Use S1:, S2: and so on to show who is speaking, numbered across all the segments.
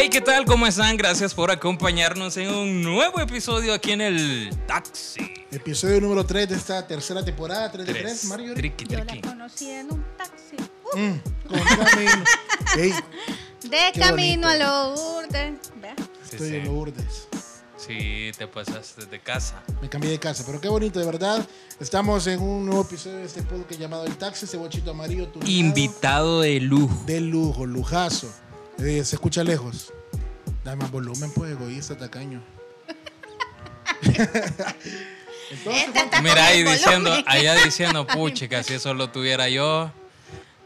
S1: Hey, ¿qué tal? ¿Cómo están? Gracias por acompañarnos en un nuevo episodio aquí en el Taxi.
S2: Episodio número 3 de esta tercera temporada, 3 de 3,
S1: Tres.
S2: Mario.
S1: Triqui,
S3: Yo la
S1: triqui.
S3: conocí en un taxi.
S2: Mm, con camino. Ey,
S3: De
S2: Qué
S3: camino
S2: bonito.
S3: a Lourdes. ¿Ve?
S1: Sí,
S2: estoy
S1: sí.
S2: en Lourdes.
S1: Sí, te pasaste de casa.
S2: Me cambié de casa, pero qué bonito, de verdad. Estamos en un nuevo episodio de este podcast llamado El Taxi, ese bochito amarillo. tuneado.
S1: Invitado de lujo.
S2: De lujo, lujazo. Eh, se escucha lejos. Dame más volumen, pues, egoísta, tacaño. Entonces,
S3: Este
S1: Mira ahí diciendo, allá diciendo, puchica, si eso lo tuviera yo,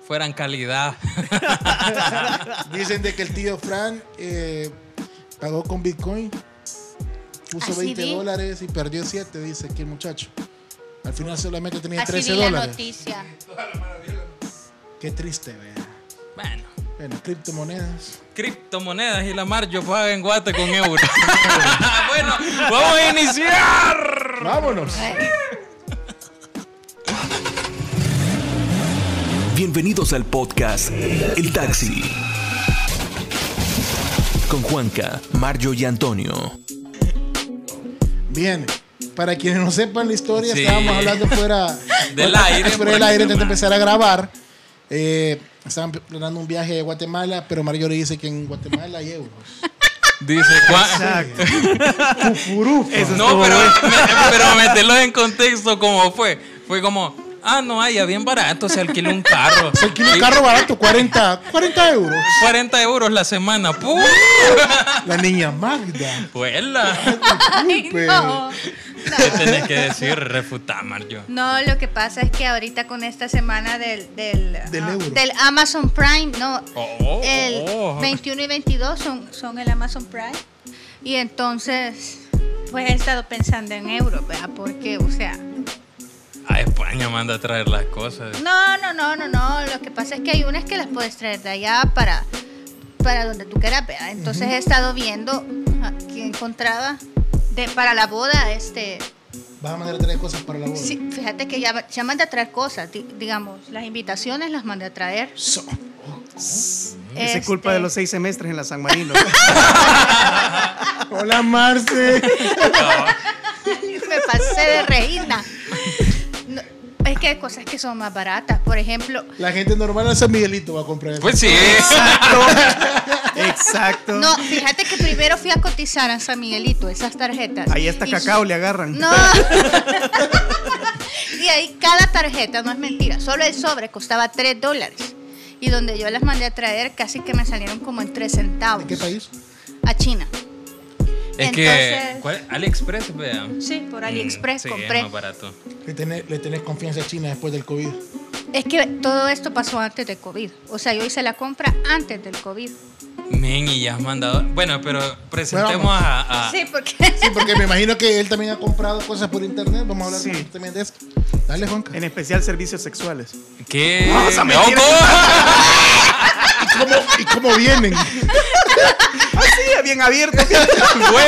S1: fueran calidad.
S2: Dicen de que el tío Fran eh, pagó con Bitcoin, puso
S3: Así
S2: 20
S3: vi.
S2: dólares y perdió 7, dice aquí el muchacho. Al final solamente tenía
S3: Así
S2: 13
S3: vi la
S2: dólares.
S3: noticia.
S2: Qué triste, vea.
S1: Bueno,
S2: Bueno, criptomonedas.
S1: criptomonedas y la mar yo pago en guate con euros. bueno, vamos a iniciar.
S2: ¡Vámonos!
S4: Bienvenidos al podcast El Taxi. Con Juanca, Mario y Antonio.
S2: Bien, para quienes no sepan la historia,
S1: Sí.
S2: estábamos hablando fuera
S1: Del aire,
S2: fuera del aire antes de empezar a grabar. Eh, estaban planeando un viaje a Guatemala, pero Mario le dice que en Guatemala hay euros.
S1: Dice.
S2: Fufurufa.
S1: No, pero, me- pero meterlo en contexto como fue. Fue como, ah, no, allá bien barato, se alquila un carro.
S2: Se alquila un carro barato, 40, 40 euros.
S1: 40 euros la semana. ¡Pum!
S2: La niña Magda.
S1: Vuela.
S3: Ay, no.
S1: ¿Qué tenés que decir? Refutar, Mario.
S3: No, lo que pasa es que ahorita con esta semana del, del,
S2: Del
S3: ah, del Amazon Prime, no,
S1: Oh,
S3: el
S1: oh.
S3: 21 y 22 son, son el Amazon Prime. Y entonces, pues he estado pensando en euros, ¿verdad? Porque, o sea,
S1: A España manda a traer las cosas.
S3: no, no, no, no, no. Lo que pasa es que hay unas que las puedes traer de allá para, para donde tú quieras, ¿verdad? Entonces he estado viendo que encontraba de, para la boda, este,
S2: Vas a mandar a traer cosas para la boda.
S3: Sí, fíjate que ya, ya mandé a traer cosas, di- digamos, las invitaciones las mandé a traer.
S2: So-
S5: Esa
S3: Este,
S5: es culpa de los seis semestres en la San Marino.
S2: Hola, Marce.
S3: Me pasé de reina. No, es que hay cosas que son más baratas. Por ejemplo,
S2: La gente normal en San Miguelito va a comprar eso.
S1: Pues sí.
S5: Exacto.
S3: No, fíjate que primero fui a cotizar a San Miguelito esas tarjetas.
S5: Ahí hasta
S3: Y-
S5: cacao le agarran.
S3: No. y ahí cada tarjeta, no es mentira, solo el sobre costaba 3 dólares. Y donde yo las mandé a traer, casi que me salieron como en 3 centavos.
S2: ¿De qué país?
S3: A China.
S1: Es que.
S3: Entonces-
S1: ¿cuál? AliExpress, vea.
S3: Sí, por AliExpress
S1: Mm, sí,
S3: compré.
S1: es más barato.
S2: Le tenés, le tenés confianza a China después del COVID.
S3: Es que todo esto pasó antes del COVID. O sea, yo hice la compra antes del COVID.
S1: Men, y ya has mandado. Bueno, pero presentemos
S2: Bueno,
S1: a. a-
S3: Sí, porque
S2: Sí, porque me imagino que él también ha comprado cosas por internet. Vamos a hablar
S5: Sí.
S2: también de esto. Dale, Juanca.
S5: En especial servicios sexuales.
S1: ¿Qué?
S5: Vamos a
S1: ¡No,
S5: mentir.
S1: ¿cómo?
S2: ¿Y cómo, ¿Y cómo vienen?
S5: Así, bien abierto.
S1: Güey.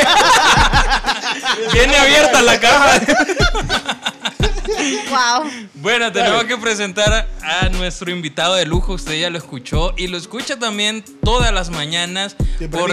S1: Viene abierta la caja.
S3: wow.
S1: Bueno, tenemos que presentar a nuestro invitado de lujo. Usted ya lo escuchó y lo escucha también todas las mañanas por,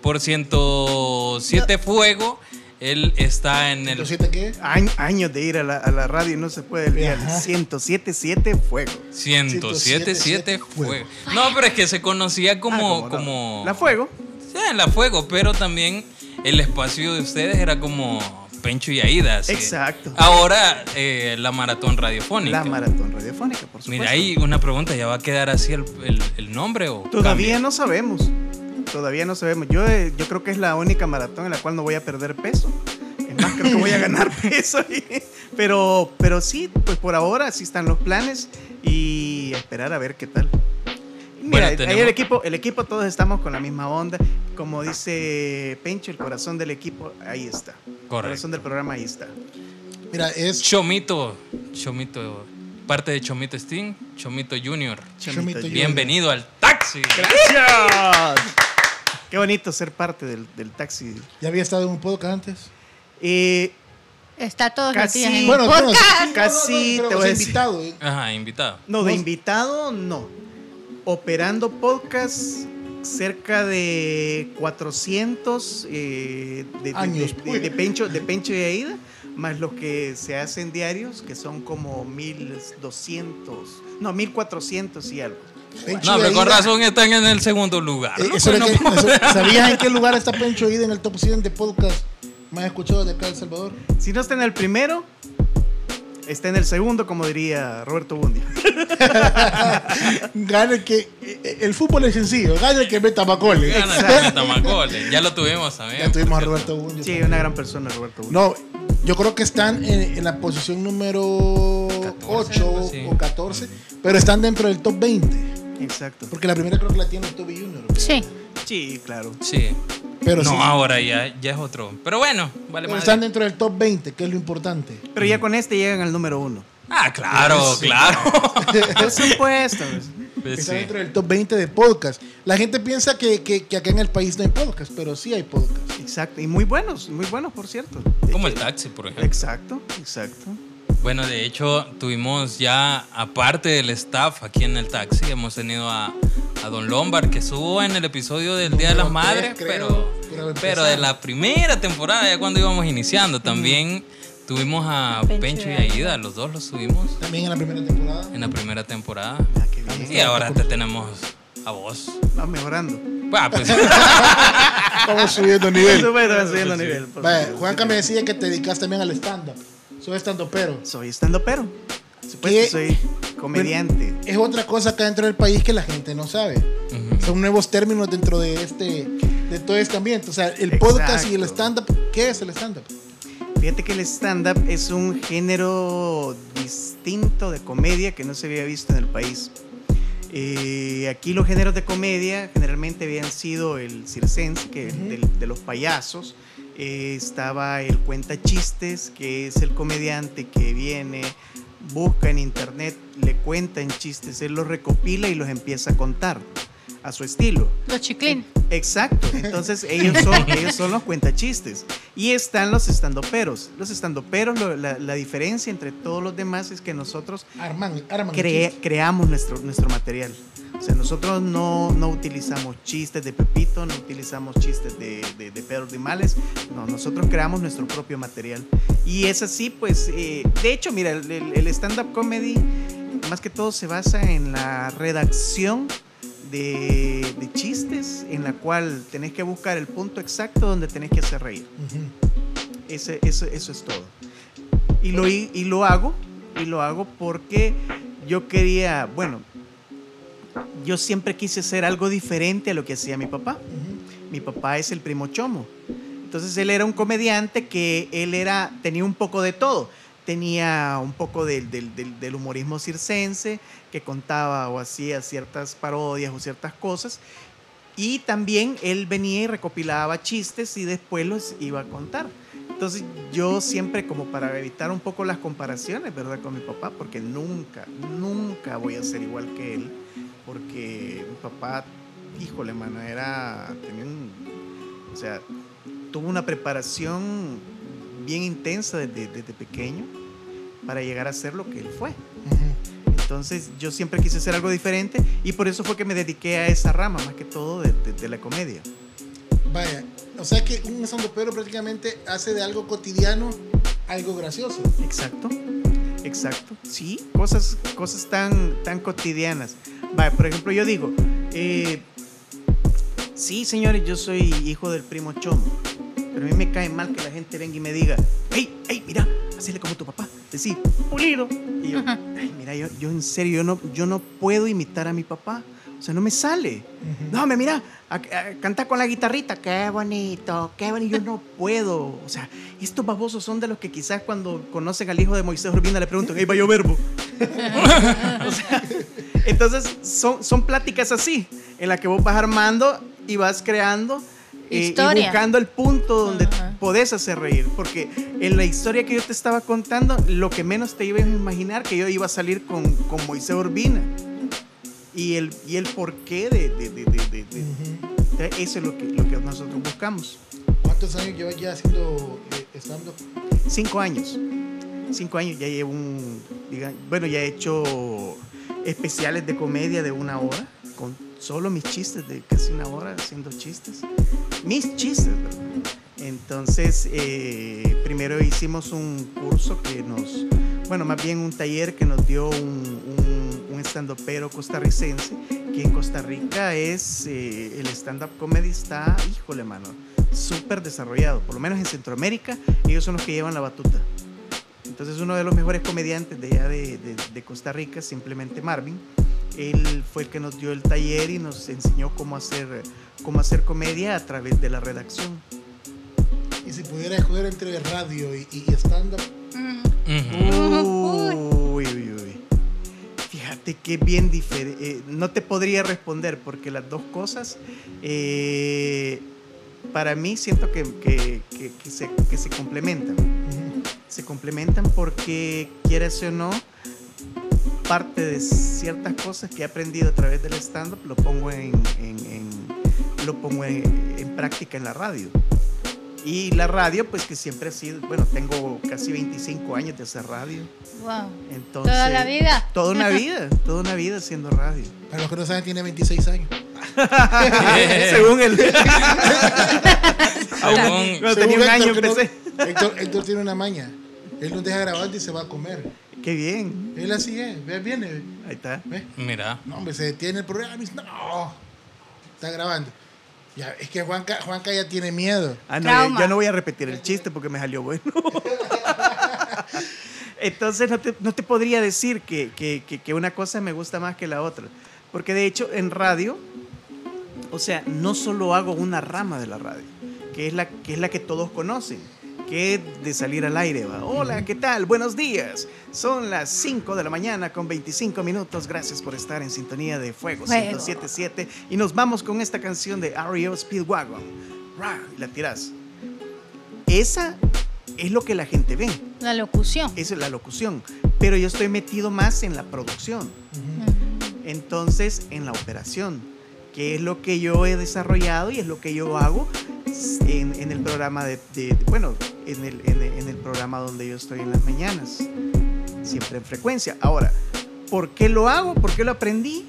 S1: por 107 Fuego. Él está en el.
S2: ¿Entonces qué?
S5: Añ- años de ir a la, a la radio y no se puede olvidar.
S2: Ajá.
S5: 107.7 fuego.
S1: 107
S2: Fuego.
S1: Fuego. No, pero es que se conocía como.
S5: Ah,
S1: como
S5: no. La fuego.
S1: Sí, en la Fuego, pero también el espacio de ustedes era como Pencho y Aida.
S5: Exacto.
S1: Ahora eh, la maratón radiofónica.
S5: La maratón radiofónica, por supuesto.
S1: Mira, ahí una pregunta, ¿ya va a quedar así el, el- el nombre o
S5: Todavía
S1: cambia?
S5: no sabemos. Todavía no sabemos. Yo, eh, yo creo que es la única maratón en la cual no voy a perder peso. Es más, creo que voy a ganar peso. Pero, pero sí, pues por ahora sí están los planes y esperar a ver qué tal. Mira,
S1: Bueno,
S5: ahí
S1: tenemos-
S5: el equipo, el equipo todos estamos con la misma onda. Como dice Pencho, el corazón del equipo, ahí está. El corazón del programa, ahí está.
S2: Mira, es
S1: Chomito, Chomito, parte de Chomito Sting, Chomito Junior.
S2: Chomito Junior.
S1: Bienvenido al taxi.
S5: ¡Gracias! Qué bonito ser parte del, del taxi.
S2: ¿Ya había estado en un podcast antes?
S5: Eh,
S3: Está todos
S5: Casi.
S3: los días en
S2: Bueno,
S3: el
S2: bueno,
S3: podcast.
S5: Casi
S2: pero
S5: te voy
S2: sea,
S5: a decir.
S2: invitado. ¿eh?
S1: Ajá, invitado.
S5: no, de invitado, no. Operando podcast, cerca de 400 eh, de,
S2: Años,
S5: de, de- de Pencho, de Pencho y Aida, más los que se hacen diarios, que son como 1200, no, 1400 y algo.
S2: Pencho
S1: No, pero con
S2: Aida,
S1: razón están en el segundo lugar.
S2: eh,
S1: ¿no?
S2: eso
S1: Pues no
S2: que- eso- ¿Sabías en qué lugar está Pencho Ida en el top 100 de podcast más escuchados de acá de El Salvador?
S5: Si no está en el primero, está en el segundo, como diría Roberto Bundia.
S2: Gana el que. El fútbol es sencillo, gana el que meta Macole.
S1: Gana el que meta más goles. Ya lo tuvimos también.
S2: Ya tuvimos a Roberto. Bundio.
S5: Sí,
S2: también.
S5: una gran persona, Roberto Bundia.
S2: No, yo creo que están en, en la posición número
S1: 14,
S2: 8
S1: algo así.
S2: o 14, pero están dentro del top 20.
S5: Exacto.
S2: Porque la primera creo que la tiene Toby Junior.
S3: Sí.
S5: Sí, claro.
S1: Sí.
S2: Pero
S1: no,
S2: sí,
S1: ahora ya, ya es otro. Pero bueno, vale más.
S2: están dentro del top 20, que es lo importante.
S5: Pero ya con este llegan al número uno.
S1: Ah, claro,
S2: Sí.
S1: claro.
S5: Por supuesto.
S1: Pues
S2: Está
S1: sí.
S2: dentro del top 20 de podcast. La gente piensa que, que- que acá en el país no hay podcast, pero sí hay podcast.
S5: Exacto. Y muy buenos, muy buenos, por cierto.
S1: Como el taxi, por ejemplo.
S5: Exacto, exacto.
S1: Bueno, de hecho, tuvimos ya, aparte del staff aquí en el taxi, hemos tenido a, a Don Lombard, que estuvo en el episodio del Día de las Madres,
S2: creo,
S1: pero,
S2: pero
S1: de la primera temporada, ya cuando íbamos iniciando, también tuvimos a
S3: Pencho
S1: Pencho y
S3: Aida.
S1: Los dos los tuvimos
S2: También en la primera temporada.
S1: en la primera temporada.
S5: Ah, qué bien.
S1: Y ahora te tenemos a vos.
S5: Va mejorando.
S1: Ah, pues,
S2: Estamos subiendo nivel.
S5: va subiendo nivel. supuesto.
S2: Juanca me decía que te dedicas también al stand-up. Soy stand pero
S5: Soy estando pero. Supuesto, soy comediante.
S2: Es otra cosa acá dentro del país que la gente no sabe.
S1: ujú.
S2: Son nuevos términos dentro de este de todo este ambiente. O sea, el podcast y el
S5: Exacto.
S2: stand-up. ¿Qué es el stand-up?
S5: Fíjate que el stand-up es un género distinto de comedia que no se había visto en el país. Eh, aquí los géneros de comedia generalmente habían sido el circense, que es
S2: Ujú.
S5: del- de los payasos. Eh, estaba el cuenta chistes, que es el comediante que viene, busca en internet, le cuentan chistes, él los recopila y los empieza a contar a su estilo.
S3: Los chiclín.
S5: Exacto, entonces ellos son, ellos son los cuentachistes. Y están los estandoperos. Los estandoperos, lo- la, la diferencia entre todos los demás es que nosotros
S2: Arman, arman
S5: creamos nuestro, nuestro material. O sea, nosotros no, no utilizamos chistes de Pepito, no utilizamos chistes de, de, de Pedro Dimales, no, nosotros creamos nuestro propio material. Y es así, pues, eh, de hecho, mira, el, el- stand-up comedy más que todo se basa en la redacción de, de chistes, en la cual tenés que buscar el punto exacto donde tenés que hacer reír. Ese, eso, eso es todo. Y lo, y, y lo hago, y lo hago porque yo quería, bueno, yo siempre quise hacer algo diferente a lo que hacía mi papá. Mi papá es el primo Chomo. Entonces él era un comediante que él era, tenía un poco de todo. Tenía un poco del, del- del- del humorismo circense, que contaba o hacía ciertas parodias o ciertas cosas. Y también él venía y recopilaba chistes y después los iba a contar. Entonces yo siempre como para evitar un poco las comparaciones, ¿verdad? Con mi papá, porque nunca, nunca voy a ser igual que él, porque mi papá, híjole, mano, era, tenía un, o sea, tuvo una preparación bien intensa desde, desde pequeño para llegar a ser lo que él fue. Entonces yo siempre quise hacer algo diferente y por eso fue que me dediqué a esa rama, más que todo de, de- de la comedia.
S2: Vaya, o sea que un pero prácticamente hace de algo cotidiano algo gracioso.
S5: Exacto, exacto. Sí, cosas, cosas tan, tan cotidianas. Vaya, por ejemplo, yo digo, eh, sí, señores, yo soy hijo del primo Chomo, pero a mí me cae mal que la gente venga y me diga, hey, hey, mira, hacele como tu papá, decir, pulido. Y yo, ay, mira, yo, yo en serio, yo no, yo no puedo imitar a mi papá. O sea, no me sale. No, me mira, a, a- canta con la guitarrita. Qué bonito, qué bonito. Yo no puedo. O sea, estos babosos son de los que quizás cuando conocen al hijo de Moisés Urbina le preguntan, hey, vaya verbo. O sea, entonces, son, son pláticas así, en las que vos vas armando y vas creando eh, y buscando el punto donde
S3: Ajá.
S5: podés hacer reír. Porque en la historia que yo te estaba contando, lo que menos te ibas a imaginar que yo iba a salir con, con Moisés Urbina. Y el, y el porqué de, de, de, de- de- eso es lo que, lo que nosotros buscamos.
S2: ¿Cuántos años llevas ya haciendo eh, stand-up?
S5: Cinco años. Cinco años ya llevo un. diga- bueno, ya he hecho especiales de comedia de una hora con solo mis chistes de casi una hora haciendo chistes. Mis chistes, ¿verdad? Entonces, eh, primero hicimos un curso que nos, bueno, más bien un taller que nos dio un, un, un stand-upero costarricense, que en Costa Rica es, eh, el stand-up comedy está, híjole, mano, súper desarrollado, por lo menos en Centroamérica, ellos son los que llevan la batuta. Entonces uno de los mejores comediantes de allá de, de, de, Costa Rica, simplemente Marvin, él fue el que nos dio el taller y nos enseñó cómo hacer, cómo hacer comedia a través de la redacción.
S2: Y si pudiera escoger entre radio y, y stand-up.
S5: Uy, uy, uy. Que bien diferente. Eh, no te podría responder porque las dos cosas, eh, para mí siento que, que, que, que se, se, complementan. Se complementan porque, quieras o no, parte de ciertas cosas que he aprendido a través del stand-up lo pongo en, en, en lo pongo en, en práctica en la radio. Y la radio, pues que siempre ha sido, bueno, tengo casi 25 años de hacer radio.
S3: Wow.
S5: Entonces,
S3: toda la vida.
S5: Toda una vida, toda una vida haciendo radio.
S2: Para los que no saben, tiene 26 años.
S5: Según él. Cuando tenía un año empecé.
S2: No, Héctor, Héctor, tiene una maña. Él nos deja grabando y se va a comer.
S5: Qué bien.
S2: Él así es. Ve, viene.
S5: Ahí está.
S2: ¿Ve?
S1: Mira.
S2: No, hombre, se detiene el programa y dice, no. Está grabando. Ya, es que Juanca, Juanca ya tiene miedo.
S5: Ah, no, ya, ya, no voy a repetir el chiste porque me salió bueno. Entonces no te, no te, podría decir que, que, que, que, una cosa me gusta más que la otra. Porque de hecho en radio, o sea, no solo hago una rama de la radio, que es la que, es la que todos conocen, que de salir al aire. ¿va? Hola, ¿qué tal? Buenos días. Son las 5 de la mañana con 25 minutos. Gracias por estar en sintonía de Fuego, Fuego. 107.7. Y nos vamos con esta canción de REO Speedwagon. La tiras. Esa es lo que la gente ve.
S3: La locución.
S5: Esa es la locución. Pero yo estoy metido más en la producción. Uh -huh. Entonces, en la operación, que es lo que yo he desarrollado y es lo que yo hago en, en el programa de, de, bueno, en el, en, en el programa donde yo estoy en las mañanas. Siempre en frecuencia. Ahora, ¿por qué lo hago? ¿Por qué lo aprendí?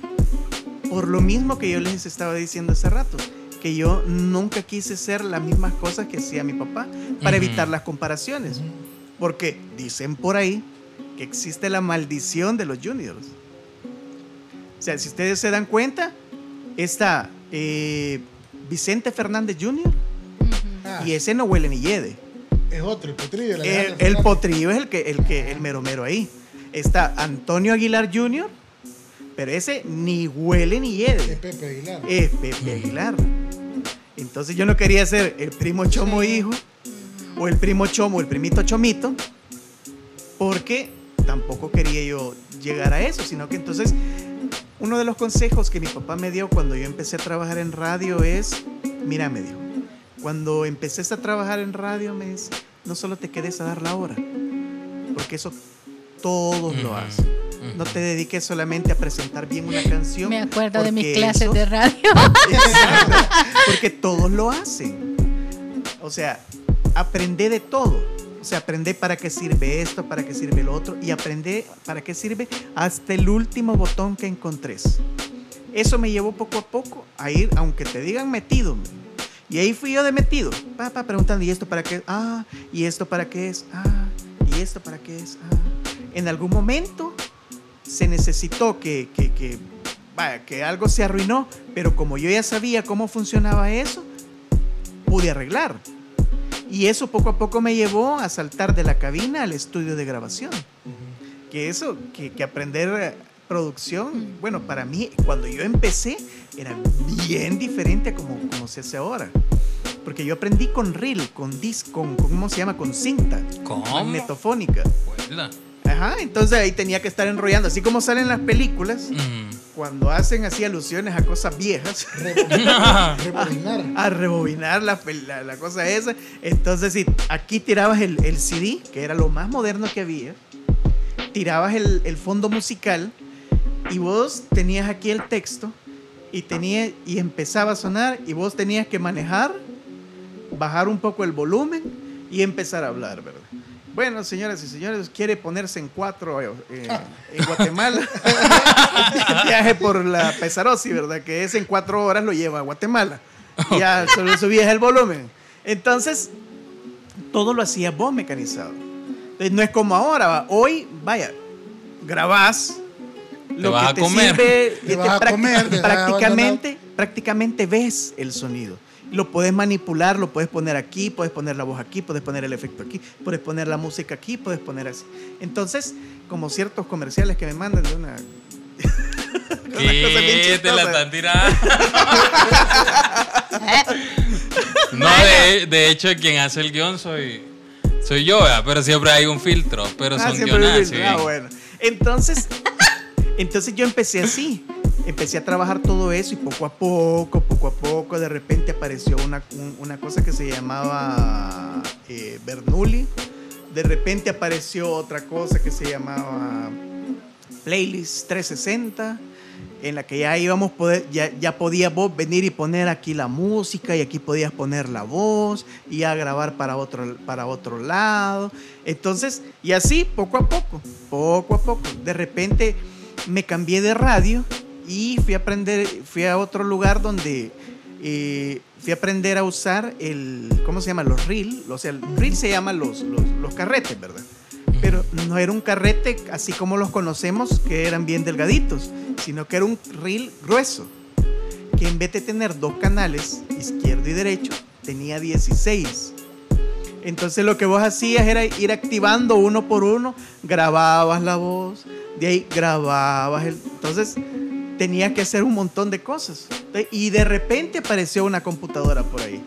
S5: Por lo mismo que yo les estaba diciendo hace rato que yo nunca quise ser las mismas cosas que hacía mi papá para uh -huh. evitar las comparaciones. Uh -huh. Porque dicen por ahí que existe la maldición de los juniors. O sea, si ustedes se dan cuenta, está eh, Vicente Fernández Jr. Y ese no huele ni yede.
S2: Es otro, el potrillo.
S5: El, el, potrillo es el que, el que, el mero mero ahí. Está Antonio Aguilar Jr., pero ese ni huele ni yede.
S2: Es Pepe Aguilar.
S5: Es Pepe Aguilar. Entonces yo no quería ser el primo chomo sí. hijo o el primo chomo, el primito chomito, porque tampoco quería yo llegar a eso, sino que entonces uno de los consejos que mi papá me dio cuando yo empecé a trabajar en radio es, mira, me dijo, cuando empecé a trabajar en radio me dice, no solo te quedes a dar la hora, porque eso todos lo hacen. No te dediques solamente a presentar bien una canción.
S3: Me acuerdo de mis clases eso, de radio.
S5: porque todos lo hacen. O sea, aprende de todo. O sea, aprende para qué sirve esto, para qué sirve lo otro y aprende para qué sirve hasta el último botón que encontres. Eso me llevó poco a poco a ir, aunque te digan metido. Y ahí fui yo de metido. Papá preguntando, ¿y esto para qué? Ah, ¿y esto para qué es? Ah, ¿y esto para qué es? Ah. En algún momento se necesitó que, que, que, vaya, que algo se arruinó, pero como yo ya sabía cómo funcionaba eso, pude arreglar. Y eso poco a poco me llevó a saltar de la cabina al estudio de grabación. Que eso, que, que, aprender producción, bueno, para mí, cuando yo empecé, era bien diferente a como, como se hace ahora. Porque yo aprendí con reel, con disc, con, ¿cómo se llama? Con cinta.
S1: ¿Cómo?
S5: Magnetofónica.
S1: Buena.
S5: Ajá, entonces ahí tenía que estar enrollando, así como salen las películas, mm. cuando hacen así alusiones a cosas viejas.
S2: rebobinar.
S5: A, a, rebobinar la, la, la, cosa esa. Entonces, si aquí tirabas el, el, CD, que era lo más moderno que había, tirabas el, el, fondo musical y vos tenías aquí el texto y, tenía, y empezaba a sonar y vos tenías que manejar, bajar un poco el volumen y empezar a hablar, ¿verdad? Bueno, señoras y señores, quiere ponerse en cuatro eh, en Guatemala. Viaje por la Pesarosi, ¿verdad? Que es en cuatro horas, lo lleva a Guatemala. Y ya solo subías el volumen. Entonces, todo lo hacía vos mecanizado. Entonces, no es como ahora. Hoy, vaya, grabás.
S1: Te vas a comer.
S5: sirve,
S2: Te
S5: eh,
S2: vas a comer, te
S5: prácticamente, prácticamente ves el sonido. Lo puedes manipular, lo puedes poner aquí, puedes poner la voz aquí, puedes poner el efecto aquí, puedes poner la música aquí, puedes poner así. Entonces, como ciertos comerciales que me mandan de una.
S1: ¿Qué? Te la están tirando. no, de, de hecho, quien hace el guion soy, soy yo, ¿verdad? pero siempre hay un filtro. Pero
S5: Ah,
S1: son
S5: vi- ah, bueno. Entonces, entonces yo empecé así. Empecé a trabajar todo eso y poco a poco, poco a poco, de repente apareció una, un- una cosa que se llamaba eh, Bernoulli. De repente apareció otra cosa que se llamaba Playlist 360 en la que ya íbamos poder, ya, ya podías vos venir y poner aquí la música y aquí podías poner la voz y ya grabar para otro, para otro lado. Entonces, y así poco a poco, poco a poco. De repente me cambié de radio y fui a aprender, fui a otro lugar donde eh, fui a aprender a usar el, ¿cómo se llama? Los reel. O sea, el reel se llama los, los, los carretes, ¿verdad? Pero no era un carrete así como los conocemos, que eran bien delgaditos, sino que era un reel grueso, que en vez de tener dos canales, izquierdo y derecho, tenía 16. Entonces lo que vos hacías era ir activando uno por uno, grababas la voz, de ahí grababas. Entonces tenías que hacer un montón de cosas. Y de repente apareció una computadora por ahí.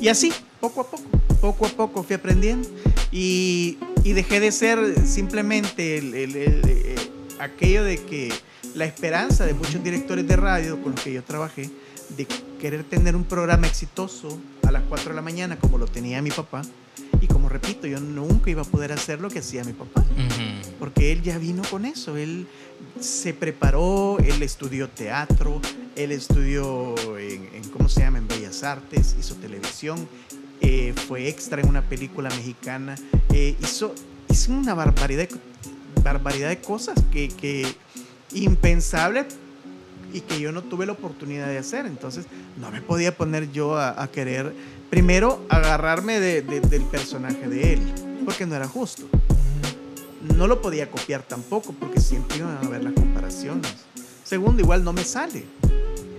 S5: Y así, poco a poco, poco a poco fui aprendiendo y, dejé de ser simplemente eh, aquello de que la esperanza de muchos directores de radio con los que yo trabajé, de querer tener un programa exitoso a las 4 de la mañana como lo tenía mi papá. Y como repito, yo nunca iba a poder hacer lo que hacía mi papá
S1: Ujú.
S5: Porque él ya vino con eso. Él se preparó, él estudió teatro, él estudió en, en, ¿cómo se llama? En Bellas Artes, hizo televisión, eh, fue extra en una película mexicana, eh, hizo, hizo una barbaridad, barbaridad de cosas que, que impensable y que yo no tuve la oportunidad de hacer. Entonces no me podía poner yo a, a querer, primero, agarrarme de- de- del personaje de él, porque no era justo no lo podía copiar tampoco porque siempre iban a haber las comparaciones. Segundo, igual no me sale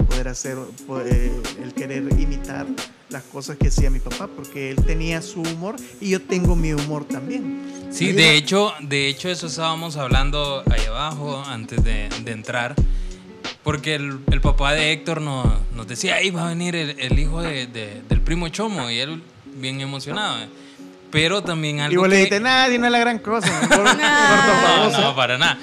S5: poder hacer, eh, el querer imitar las cosas que hacía mi papá porque él tenía su humor y yo tengo mi humor también.
S1: Sí, de hecho, de hecho eso estábamos hablando ahí abajo antes de, de entrar. Porque el, el papá de Héctor nos, nos decía, ahí va a venir el, el hijo de- de- del primo Chomo. Y él bien emocionado. Pero también algo
S5: Y vos
S1: que...
S5: le dijiste, nadie no es la gran cosa. mejor corto
S1: No,
S5: famoso".
S1: no, para nada.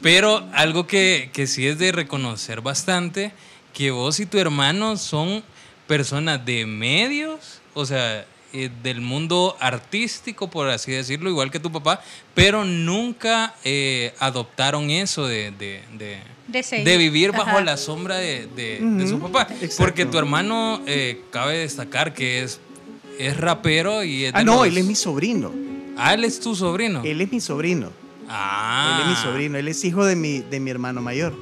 S1: Pero algo que, que sí es de reconocer bastante, que vos y tu hermano son personas de medios, o sea, eh, del mundo artístico, por así decirlo, igual que tu papá, pero nunca eh, adoptaron eso de, de, de-
S3: De seguir.
S1: de vivir bajo
S3: Ajá.
S1: la sombra de, de- de su papá.
S5: Exacto.
S1: Porque tu hermano, eh, cabe destacar que es, es rapero y es
S5: Ah, no,
S1: los-
S5: él es mi sobrino.
S1: Ah, él es tu sobrino.
S5: Él es mi sobrino.
S1: Ah.
S5: Él es mi sobrino. Él es hijo de mi, de mi hermano mayor.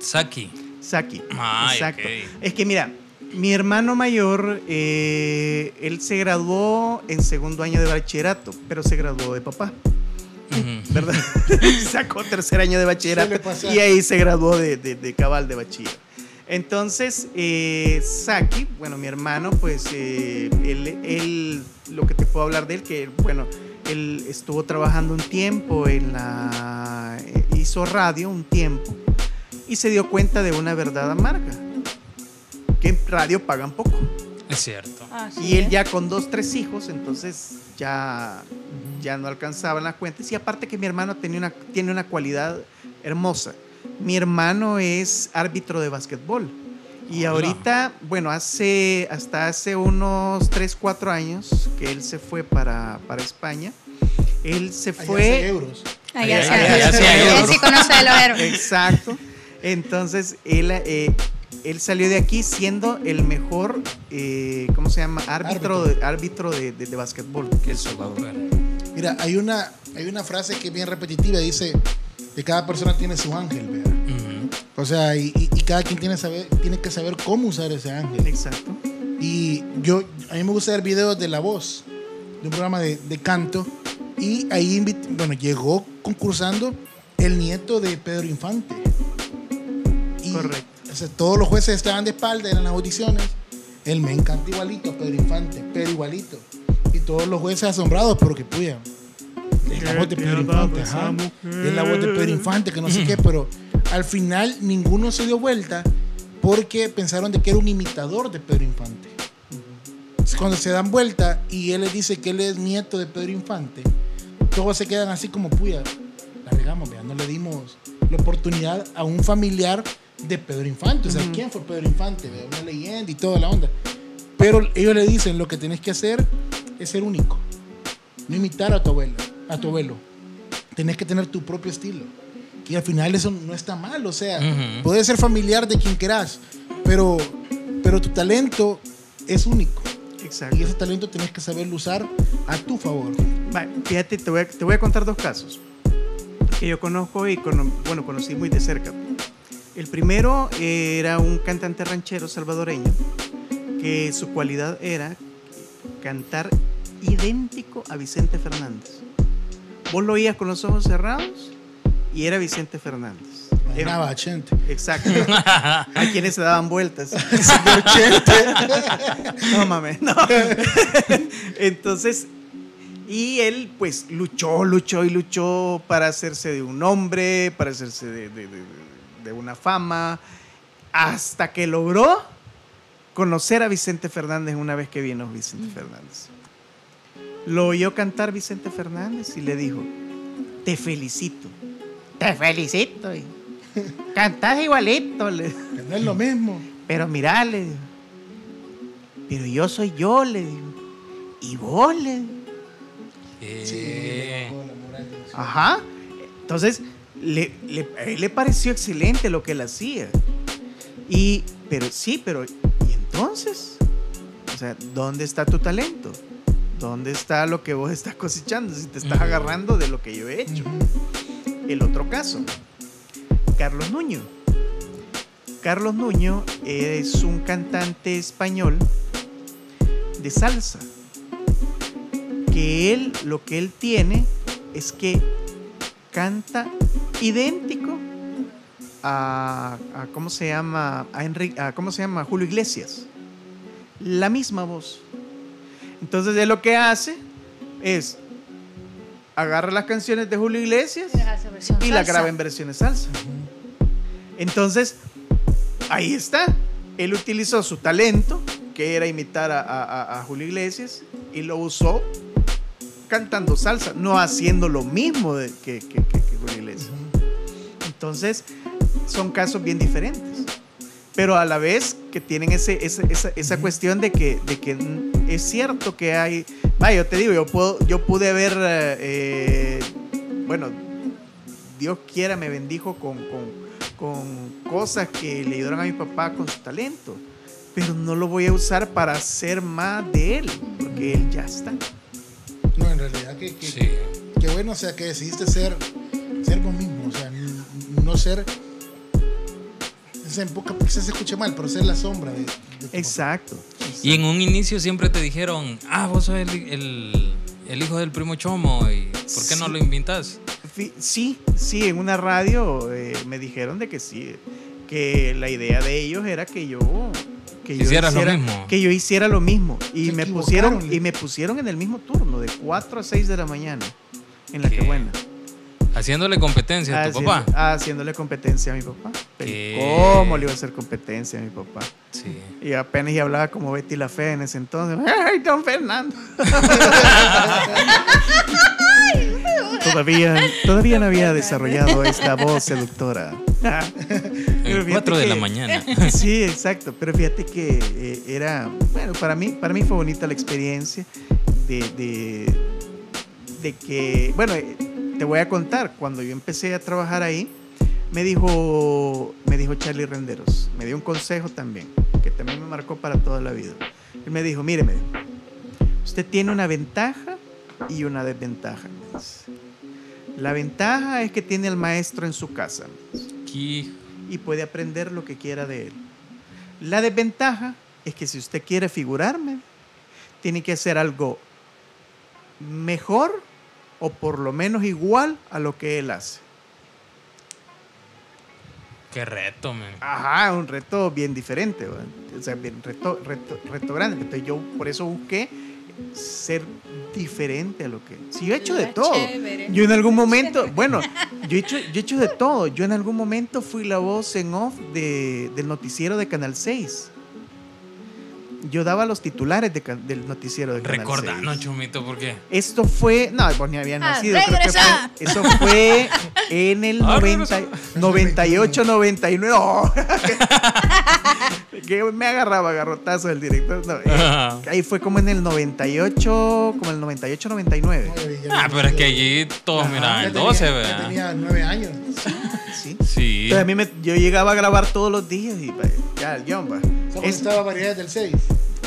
S1: Saki.
S5: Saki.
S1: Ay,
S5: Exacto. Es que mira, mi hermano mayor, eh, él se graduó en segundo año de bachillerato, pero se graduó de papá. ¿verdad? Sacó tercer año de bachillerato y ahí se graduó de, de- de cabal de bachiller. Entonces, eh, Saki, bueno, mi hermano, pues eh, él, él- lo que te puedo hablar de él, que bueno, él estuvo trabajando un tiempo en la, eh, hizo radio un tiempo y se dio cuenta de una verdad amarga, que en radio pagan poco.
S1: Es cierto.
S3: Así
S5: Y él
S3: es.
S5: ya con dos, tres hijos, entonces ya, ya no alcanzaban las cuentas. Y aparte que mi hermano tenía una, tiene una cualidad hermosa. Mi hermano es árbitro de básquetbol. Y
S1: Hola.
S5: ahorita, bueno, hace, hasta hace unos 3, 4 años que él se fue para, para España. Él se
S2: Allá hace
S5: fue...
S2: euros.
S3: Allá
S1: Allá- hay
S3: Él
S1: euros.
S3: sí conoce de los héroes.
S5: Exacto. Entonces, él, eh, él salió de aquí siendo el mejor, eh, ¿cómo se llama? Árbitro,
S2: Árbitro.
S5: de, árbitro de, de, de básquetbol.
S1: Qué Salvador.
S2: Mira, hay una, hay una frase que es bien repetitiva, dice que cada persona tiene su ángel, ¿verdad? O sea, y, y- y cada quien tiene, saber, tiene que saber cómo usar ese ángel.
S5: Exacto.
S2: Y yo, a mí me gusta ver videos de La Voz, de un programa de, de canto. Y ahí, bueno, llegó concursando el nieto de Pedro Infante. Y,
S5: Correcto.
S2: o sea, todos los jueces estaban de espalda, eran las audiciones. Él me encanta igualito, Pedro Infante, pero igualito. Y todos los jueces asombrados, pero que puya. Es la voz de Pedro Infante, ajá. Es la voz de Pedro Infante, que no sé qué, pero al final ninguno se dio vuelta porque pensaron de que era un imitador de Pedro Infante. Cuando se dan vuelta y él les dice que él es nieto de Pedro Infante, todos se quedan así como puya. La regamos, vea, no le dimos la oportunidad a un familiar de Pedro Infante. O sea, ¿quién fue Pedro Infante? Una leyenda y toda la onda. Pero ellos le dicen, lo que tenés que hacer es ser único. No imitar a tu abuelo, a tu abuelo. Tenés que tener tu propio estilo. Y al final eso no está mal, o sea,
S1: Ujú.
S2: puedes ser familiar de quien quieras, pero, pero tu talento es único.
S5: Exacto.
S2: Y ese talento tenés que saberlo usar a tu favor.
S5: Va, fíjate, te voy, a, te voy a contar dos casos que yo conozco y bueno, conocí muy de cerca. El primero eh, era un cantante ranchero salvadoreño que su cualidad era cantar idéntico a Vicente Fernández. Vos lo oías con los ojos cerrados y era Vicente Fernández. Era-
S2: Nada, Chente.
S5: Exacto. Hay quienes se daban vueltas. No mames, no. Entonces, y él pues luchó, luchó y luchó para hacerse de un hombre, para hacerse de, de- de- de una fama, hasta que logró conocer a Vicente Fernández una vez que vino Vicente Fernández. Lo oyó cantar Vicente Fernández y le dijo, te felicito. Te felicito. y Cantás igualito. le-
S2: Que no es lo mismo.
S5: pero mirá, le digo, pero yo soy yo, le digo. Y vos, le digo.
S1: Eh,
S5: Ajá. Entonces, le, le- a él le pareció excelente lo que él hacía. Y, pero sí, pero, ¿y entonces? O sea, ¿dónde está tu talento? ¿Dónde está lo que vos estás cosechando? Si te estás agarrando de lo que yo he hecho. El otro caso, Carlos Nuño. Carlos Nuño es un cantante español de salsa. Que él, lo que él tiene es que canta idéntico a, ¿cómo se llama? A- ¿Cómo se llama? Julio Iglesias. La misma voz. Entonces él lo que hace es agarra las canciones de Julio Iglesias y la graba en versiones salsa. Entonces, ahí está. Él utilizó su talento, que era imitar a, a- a- a Julio Iglesias, y lo usó cantando salsa, no haciendo lo mismo de- que, que- que- que Julio Iglesias. Entonces, son casos bien diferentes. Pero a la vez que tienen ese, ese- esa, esa cuestión de que, de que es cierto que hay... Vaya, yo te digo, yo, puedo, yo pude haber... eh, bueno, Dios quiera me bendijo con, con, con cosas que le ayudaron a mi papá con su talento. Pero no lo voy a usar para hacer más de él, porque él ya está.
S2: No, en realidad que, que,
S1: sí.
S2: que bueno, o sea, que decidiste ser, ser vos mismo, o sea, no ser, en poca, quizás se escuche mal, pero ser la sombra de, de.
S5: Exacto.
S1: Y en un inicio siempre te dijeron, ah, vos sos el, el- el hijo del primo Chomo, y ¿por qué no lo invitas?
S5: Sí, sí, en una radio eh, me dijeron de que sí, que la idea de ellos era que yo que yo
S1: Hicieras lo
S5: hiciera,
S1: mismo.
S5: que yo hiciera lo mismo y
S2: Se
S5: me pusieron y me pusieron en el mismo turno de 4 a 6 de la mañana en la
S1: ¿Qué?
S5: que buena.
S1: Haciéndole competencia a tu
S5: Haciendo-
S1: papá.
S5: Haciéndole competencia a mi papá. Pero
S1: ¿Qué?
S5: ¿Cómo le iba a hacer competencia a mi papá?
S1: Sí.
S5: Y apenas y hablaba como Betty la Fe en ese entonces. ¡Ay, don Fernando! todavía, todavía no había desarrollado esta voz seductora. Pero
S1: El
S5: fíjate
S1: 4 de la mañana.
S5: Sí, exacto. Pero fíjate que eh, era, bueno, para mí, para mí fue bonita la experiencia de, de, de que, bueno, eh, te voy a contar, cuando yo empecé a trabajar ahí, me dijo, me dijo Charlie Renderos, me dio un consejo también, que también me marcó para toda la vida. Él me dijo, mire, me dijo, usted tiene una ventaja y una desventaja. me dice. La ventaja es que tiene al maestro en su casa
S1: Aquí.
S5: y puede aprender lo que quiera de él. La desventaja es que si usted quiere figurarme, tiene que hacer algo mejor o por lo menos igual a lo que él hace.
S1: Qué reto, man.
S5: Ajá, un reto bien diferente, ¿verdad? o sea, bien reto, reto, reto grande. Entonces yo por eso busqué ser diferente a lo que... Si yo he hecho de
S3: Mira,
S5: todo.
S3: chévere.
S5: Yo en algún momento, bueno, yo he, hecho, yo he hecho de todo. Yo en algún momento fui la voz en off de- del noticiero de Canal 6. Yo daba los titulares de can- del noticiero de Canal
S1: Recordanos,
S5: 6.
S1: Chumito, ¿por qué?
S5: Esto fue, no, vos ni habían
S3: Ah,
S5: nacido. creo que
S3: regresa.
S5: fue- eso fue en el
S1: Ah,
S5: 90,
S1: regresa.
S5: 98, 99. Oh, que me agarraba garrotazo el director. No, eh, ahí fue como en el 98, como el 98, 99.
S1: Ah, pero es que allí todos miraban el 12,
S2: Ya
S1: ¿verdad?
S2: tenía nueve años.
S5: Sí.
S1: Sí.
S5: Entonces a mí me- yo llegaba a grabar todos los días y pues, ya el guion va.
S2: Solo
S5: Es-
S2: estaba variedades del 6.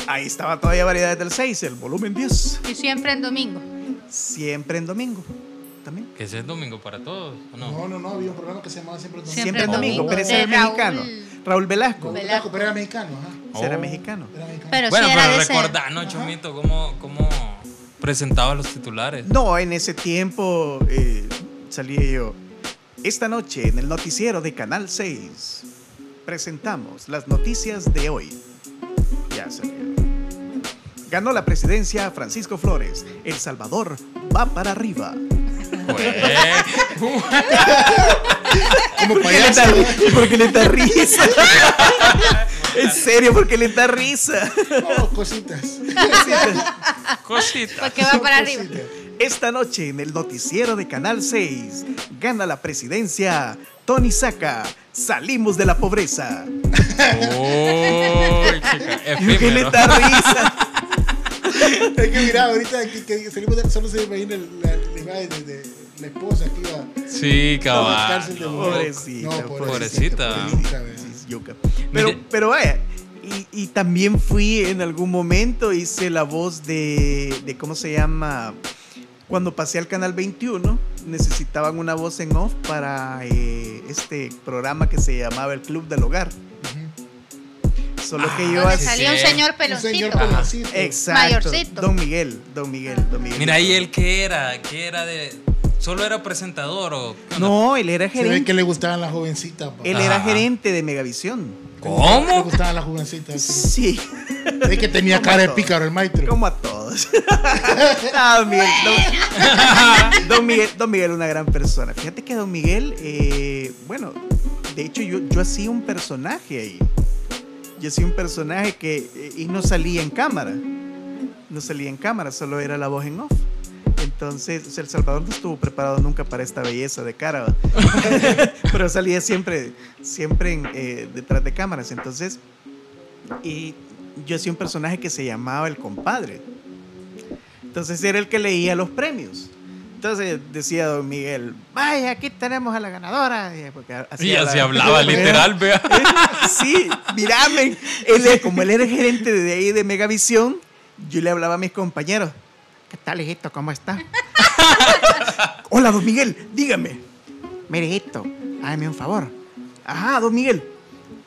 S5: ahí estaba todavía Variedades del 6, el volumen 10.
S3: Y siempre en domingo.
S5: Siempre en domingo. También.
S1: Que ese es domingo para todos, ¿o no?
S2: No, no, no, había un programa que se llamaba Siempre Domingo.
S5: Siempre,
S3: Siempre
S5: en
S3: en
S5: domingo,
S3: domingo.
S5: pero ese era mexicano.
S3: Raúl-
S5: Raúl Velasco.
S3: Velasco.
S2: Pero era mexicano, ajá.
S5: Ese era
S1: Oh.
S5: mexicano.
S2: Era mexicano.
S3: Pero
S1: bueno,
S3: sí era
S1: pero recordanos, Chumito, cómo, cómo presentaba los titulares.
S5: No, en ese tiempo eh, salía yo. Esta noche en el noticiero de Canal 6 presentamos las noticias de hoy. Ya salía. Ganó la presidencia Francisco Flores. El Salvador va para arriba.
S2: Como
S5: ¿Por qué le da,
S2: payaso.
S5: por qué le da risa? en serio, ¿por qué le da risa?
S2: Oh, cositas.
S1: cosita.
S3: Porque va para arriba.
S2: Cositas.
S5: Esta noche en el noticiero de Canal 6 gana la presidencia Tony Saca. Salimos de la pobreza.
S1: Uy, chica,
S5: ¿Por qué risa?
S2: Es que mira, ahorita que, que salimos de, solo se imagina la, la imagen de, de la esposa que iba
S1: Sí,
S2: a la
S1: cabal.
S2: cárcel de Bogotá.
S5: Pobrecita,
S2: No,
S1: pobrecita.
S2: pobrecita.
S5: Pero, pero vaya, y, y también fui en algún momento, hice la voz de, de, ¿cómo se llama? Cuando pasé al canal 21, necesitaban una voz en off para eh, este programa que se llamaba El Club del Hogar. Solo que yo
S1: Ah,
S3: Donde
S1: sí,
S3: salía un señor peloncito.
S5: Exacto.
S3: Mayorcito.
S5: Don Miguel, Don Miguel, Don Miguel.
S1: Mira, ¿y él qué era? ¿Qué era de...? ¿Solo era presentador o...?
S5: No, él era
S2: Se ve
S5: gerente.
S2: que le gustaban las jovencitas. pa.
S5: Él era gerente de Megavisión.
S2: Le
S1: ¿Cómo?
S2: gustaban las jovencitas. sí.
S5: Sí.
S2: Es que tenía
S5: Como
S2: cara de
S5: todo.
S2: pícaro el maestro.
S5: Como a todos. Ah, don, Miguel, don, don Miguel, don Miguel, una gran persona. Fíjate que Don Miguel, eh, bueno, de hecho yo, yo hacía un personaje ahí. Yo hacía un personaje que, eh, y no salía en cámara. No salía en cámara, solo era la voz en off. Entonces, o sea, El Salvador no estuvo preparado nunca para esta belleza de cara, pero salía siempre, siempre en, eh, detrás de cámaras. Entonces, y yo hacía un personaje que se llamaba El Compadre. Entonces era el que leía los premios. Entonces decía don Miguel, vaya, aquí tenemos a la ganadora. Así
S1: Y así
S5: hablaba.
S1: hablaba, literal, vea.
S5: Sí. Él, es- como él era gerente de ahí de Megavisión, yo le hablaba a mis compañeros. ¿Qué tal, hijito? ¿Cómo está? Hola, don Miguel, dígame. Mire, hijito, hágame un favor. Ajá, don Miguel.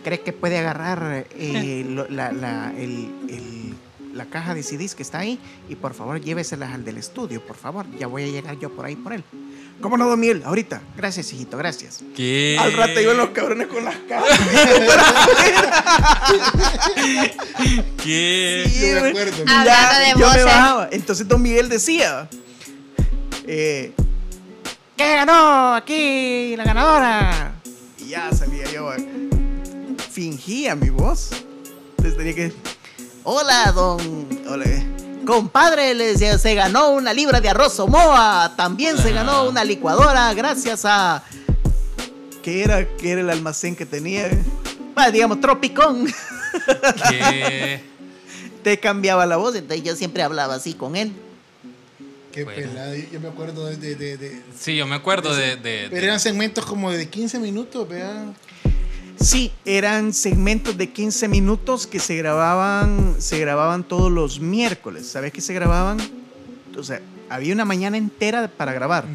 S5: ¿Crees que puede agarrar eh, lo- la, la- el- el- la caja de CDs que está ahí? Y por favor, lléveselas al del estudio, por favor. Ya voy a llegar yo por ahí por él. ¿Cómo no, don Miguel? Ahorita. Gracias, hijito, gracias.
S1: ¿Qué?
S5: Al rato iban los cabrones con las cajas.
S1: ¿Qué?
S5: Sí,
S2: Yo me acuerdo.
S5: Ya,
S3: Hablando de
S5: yo me bajaba. Entonces don Miguel decía, eh, ¿qué ganó aquí la ganadora? Y ya salía yo, fingía mi voz. Entonces tenía que, hola don, hola, eh, compadre, les, se ganó una libra de arroz Omoa, también se ganó una licuadora gracias a, ¿qué era, qué era el almacén que tenía? Ah, digamos, Tropicón.
S1: ¿Qué?
S5: te cambiaba la voz, entonces yo siempre hablaba así con él.
S2: Qué
S1: Bueno.
S2: pelada. Yo me acuerdo de. de, de- de-
S1: Sí, yo me acuerdo de... de-
S2: pero eran segmentos como de 15 minutos, vea.
S5: Sí, eran segmentos de 15 minutos que se grababan, se grababan todos los miércoles. ¿Sabes qué se grababan? O sea, había una mañana entera para grabar.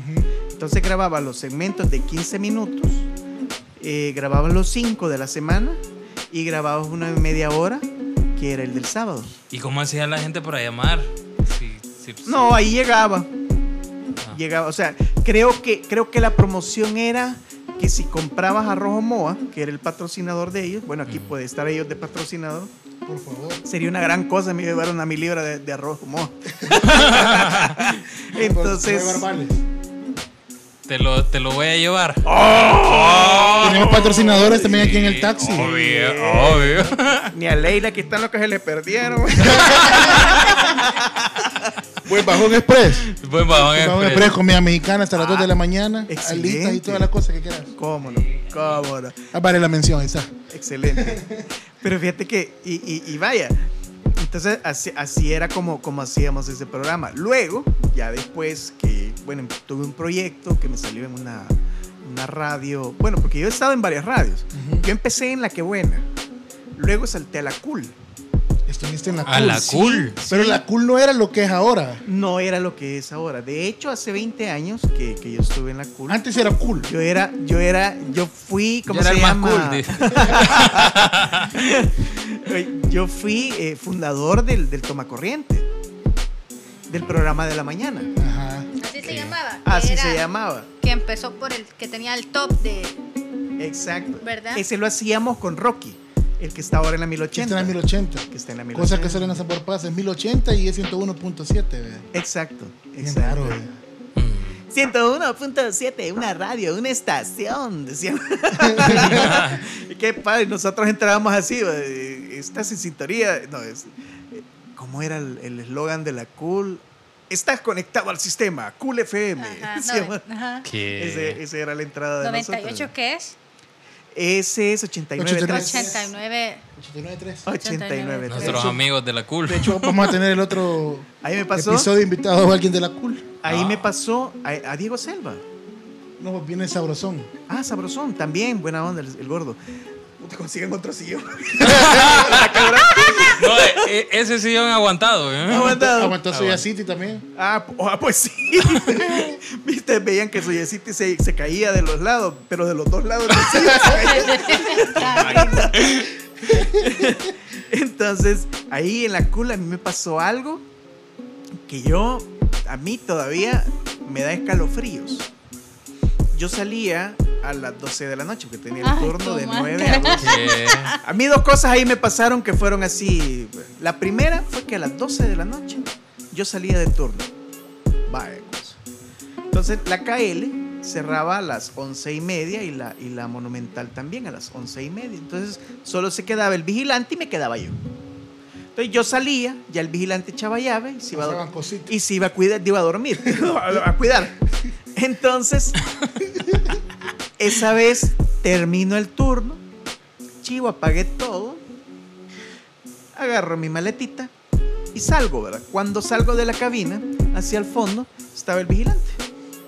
S5: Entonces grababa los segmentos de 15 minutos, eh, grababa los 5 de la semana y grababa una media hora, que era el del sábado.
S1: ¿Y cómo hacía la gente para llamar? Sí, sí, sí.
S5: No, ahí llegaba.
S1: Ah.
S5: Llegaba, o sea, creo que, creo que la promoción era que si comprabas a Rojo Moa, que era el patrocinador de ellos, bueno, aquí puede estar ellos de patrocinador,
S2: Por favor.
S5: sería una gran cosa me llevaron a mi libra de, de arroz Moa. Entonces.
S1: Te lo, te lo voy a llevar.
S2: Tenemos patrocinadores también aquí en el taxi.
S1: Obvio, obvio.
S5: ni a Leila que están los que se le perdieron.
S2: Buen bajón express.
S1: Buen bajón
S2: Bajón
S1: express.
S2: express, comida mexicana hasta las 2 de la mañana.
S5: excelente.
S2: Y todas las cosas que quieras.
S5: ¿Cómo no? ¿Cómo no?
S2: Ah, vale la mención, ahí está.
S5: Excelente. Pero fíjate que, y, y- y vaya, entonces así, así era como, como hacíamos ese programa. Luego, ya después que, bueno, tuve un proyecto que me salió en una, una radio, bueno, porque yo he estado en varias radios. Yo empecé en La Que Buena, luego salté a La Cool.
S2: Estuviste en la
S1: A
S2: cool.
S1: la cool.
S2: Pero la cool no era lo que es ahora.
S5: No era lo que es ahora. De hecho, hace 20 años que, que yo estuve en La Cool.
S2: Antes era cool.
S5: Yo era, yo era, yo fui, ¿cómo
S1: Yo era
S5: se
S1: el más
S5: llama?
S1: cool, dice.
S5: Yo fui eh, fundador del, del Toma Corriente, del programa de la mañana.
S2: Ajá.
S3: Así se llamaba.
S5: Así
S3: era-
S5: se llamaba.
S3: Que empezó por el que tenía el top de.
S5: Exacto.
S3: ¿Verdad?
S5: Ese lo hacíamos con Rocky, el que está ahora en la
S2: Que
S5: 1080.
S2: está en la 1080.
S5: Que está en la 1080.
S2: Cosa que salen a Sabor Paz es 1080 y es 101.7. ¿verdad?
S5: Exacto.
S2: Bien
S5: exacto.
S2: raro. ¿verdad?
S1: Mm.
S5: 101.7, una radio, una estación, decían. Qué padre, nosotros entrábamos así, estás en sintonía. No, es, ¿Cómo era el eslogan de la Cool? Estás conectado al sistema, Cool FM.
S3: Ajá, no, ajá.
S1: ¿Qué?
S5: Ese, ese era la entrada de
S3: 98,
S5: nosotros.
S3: ¿qué es?
S5: Ese es 89.
S2: 89.
S3: 89.
S2: 89.3.
S5: 89.
S1: Nuestros amigos de la cool.
S2: De hecho, vamos a tener el otro
S5: Ahí me pasó.
S2: episodio invitado a alguien de la cool.
S5: Ahí
S1: Ah.
S5: me pasó a, a Diego Selva.
S2: No, viene sabrosón.
S5: Ah, sabrosón, también, buena onda, el, el gordo. Te consiguen otro sillón.
S1: No, eh, eh, ese sillón aguantado. ¿eh?
S5: Aguantado.
S2: Aguantó Soya City también.
S5: Ah, p- ah, pues sí. Viste, veían que su yesita se, se caía de los lados, pero de los dos lados. no se caía. Entonces, ahí en la cula a mí me pasó algo que yo, a mí todavía me da escalofríos. Yo salía a las 12 de la noche, porque tenía el
S3: Ay,
S5: turno
S3: tu
S5: de
S3: madre.
S5: 9 a 12.
S1: ¿Qué?
S5: A mí dos cosas ahí me pasaron que fueron así. La primera fue que a las 12 de la noche yo salía de turno. Vaya cosa. Entonces la KL cerraba a las 11 y media y la, y la Monumental también a las 11 y media. Entonces solo se quedaba el vigilante y me quedaba yo. Entonces yo salía, ya el vigilante echaba llave y se iba a, y se iba a cuidar, iba a dormir, a cuidar. Entonces, esa vez termino el turno, chivo, apagué todo, agarro mi maletita y salgo, ¿verdad? Cuando salgo de la cabina, hacia el fondo, estaba el vigilante.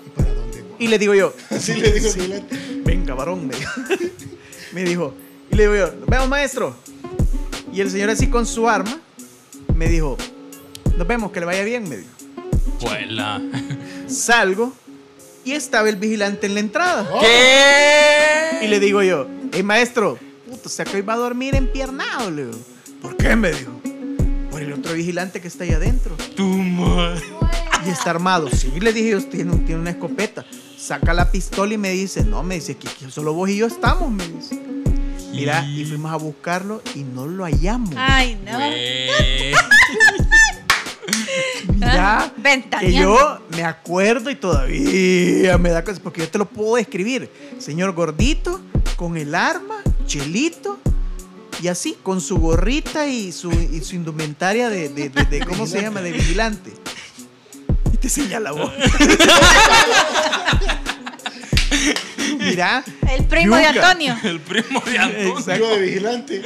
S2: ¿Y para dónde?
S5: Y le digo yo,
S2: Así le digo
S5: Sí.
S2: vigilante.
S5: venga, varón, me dijo. Me dijo, y le digo yo, nos vemos, maestro. Y el señor así con su arma, me dijo, nos vemos, que le vaya bien, me dijo.
S1: Vuela.
S5: Salgo y estaba el vigilante en la entrada.
S1: ¿Qué?
S5: Y le digo yo, hey maestro, puto, o sea que hoy va a dormir empiernado, le digo. ¿Por qué? Me dijo. Por el otro vigilante que está ahí adentro.
S1: Tu madre.
S5: Y está armado. Sí, le dije, yo, tiene una escopeta. Saca la pistola y me dice, no, me dice, que, que solo vos y yo estamos, me dice. Mira, y fuimos a buscarlo y no lo hallamos.
S3: Ay, no.
S5: Mira, que yo me acuerdo y todavía me da cosas, porque yo te lo puedo describir. Señor gordito, con el arma, chelito, y así, con su gorrita y su, y su indumentaria de, de- de- de- ¿cómo se llama? De vigilante. Y te señala vos. Mira,
S3: El primo de. Antonio.
S1: El primo de Antonio.
S5: Exacto.
S2: Yo de vigilante.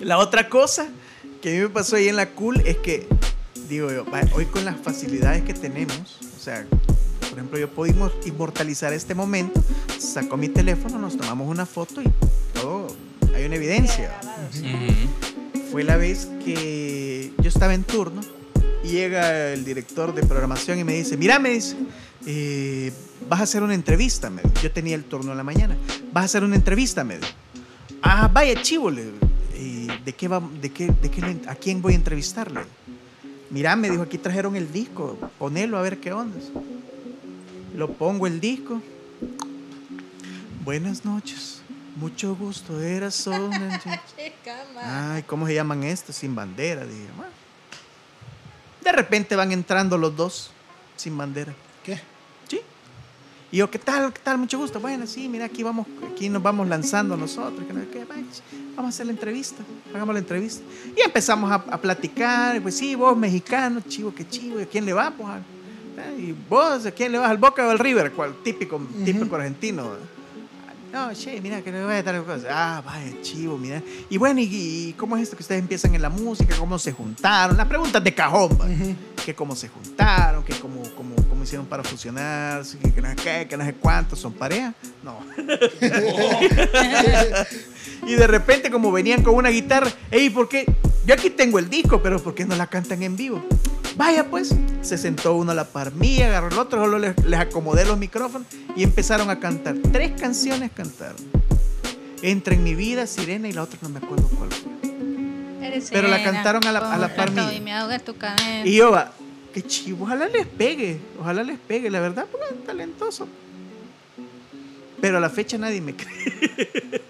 S5: La otra cosa que a mí me pasó ahí en la cool es que, digo yo, hoy con las facilidades que tenemos, o sea, por ejemplo, yo pudimos inmortalizar este momento, sacó mi teléfono, nos tomamos una foto y todo, hay una evidencia. Fue la vez que yo estaba en turno Y llega el director de programación y me dice, mira, me dice, eh, vas a hacer una entrevista, me. Yo tenía el turno en la mañana. Vas a hacer una entrevista, me. Ah, vaya, chivo, le digo. "Eh, ¿De qué va, de qué, de qué a quién voy a entrevistarle? Mira, me dijo, aquí trajeron el disco, ponelo a ver qué onda. Lo pongo el disco. Buenas noches, mucho gusto, era solo Ay, ¿cómo se llaman estos? Sin bandera, dije. De repente van entrando los dos sin bandera. Y yo, ¿qué tal? ¿Qué tal? Mucho gusto. Bueno, sí, mira, aquí vamos, aquí nos vamos lanzando nosotros. Vaya, Vamos a hacer la entrevista. Hagamos la entrevista. Y empezamos a, a platicar. Pues sí, vos mexicano, chivo, qué chivo. ¿Y a quién le vas? Pues, a- ¿Y vos a quién le vas? ¿Al Boca o al River? ¿Cuál? Típico, típico argentino. No, che, mira, que le voy a dar cosas. Ah, vaya, chivo, mira. Y bueno, ¿y, y cómo es esto que ustedes empiezan en la música? ¿Cómo se juntaron? Las preguntas de cajón, va. Que cómo se juntaron, que cómo, cómo, cómo hicieron para fusionarse, que, no sé qué, que no sé cuántos, ¿son pareja? No. y de repente, como venían con una guitarra, ey, ¿por qué? Yo aquí tengo el disco, pero ¿por qué no la cantan en vivo? Vaya pues, se sentó uno a la par mía, agarró el otro, solo les, les acomodé los micrófonos y empezaron a cantar. Tres canciones cantaron. Entra en mi vida, Sirena y la otra no me acuerdo cuál fue.
S3: Eres
S5: Pero la
S3: sirena,
S5: cantaron a la- a la par mía.
S3: Y me tu.
S5: Y yo, va, qué chivo, ojalá les pegue, ojalá les pegue, la verdad, porque es talentoso. Pero a la fecha nadie me cree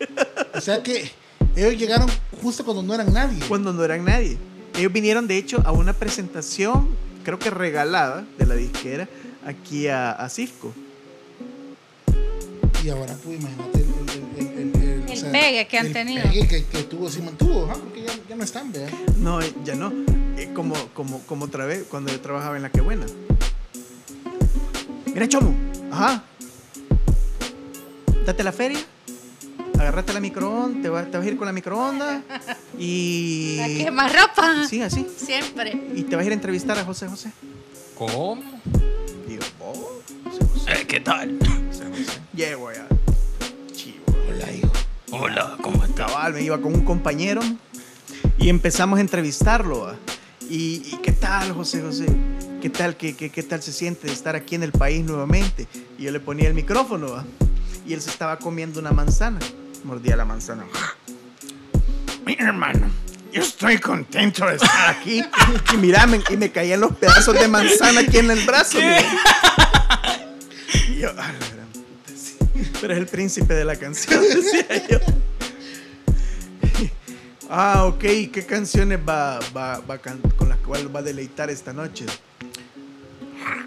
S2: O sea que ellos llegaron justo cuando no eran nadie.
S5: cuando no eran nadie. Ellos vinieron, de hecho, a una presentación, creo que regalada de la disquera, aquí a, a Cisco.
S2: Y ahora, pues imagínate el, el, el, el,
S3: El pegue que han
S2: el
S3: tenido.
S2: pegue que, que tuvo, sí mantuvo, ¿ah? porque ya, ya no están, ¿verdad?
S5: No, ya no. Eh, como, como, como otra vez, cuando yo trabajaba en La Que Buena. Mira, Chomo. Ajá. Date la feria. Agarrate la microonda. Te, va- te vas a ir con la microonda. Y.
S3: ¿A qué más ropa?
S5: Sí, así.
S3: Siempre.
S5: Y te vas a ir a entrevistar a José José.
S1: ¿Cómo?
S5: Digo, oh, José José.
S1: Eh, ¿Qué tal?
S5: José José. Llego allá. Chivo.
S2: Hola, hijo.
S1: Hola, ¿cómo estás?
S5: Cabal, me iba con un compañero y empezamos a entrevistarlo. ¿va? ¿Y, y qué tal, José José? ¿Qué tal, qué, qué, qué tal se siente de estar aquí en el país nuevamente? Y yo le ponía el micrófono ¿va? y él se estaba comiendo una manzana. Mordía la manzana. Mira, hermano, yo estoy contento de estar aquí. Y mirame, y me caían los pedazos de manzana aquí en el brazo. Y yo, "A la gran puta, sí". Pero es el príncipe de la canción, decía yo. Ah, ok. ¿Qué canciones va, va, va can- con las cuales va a deleitar esta noche?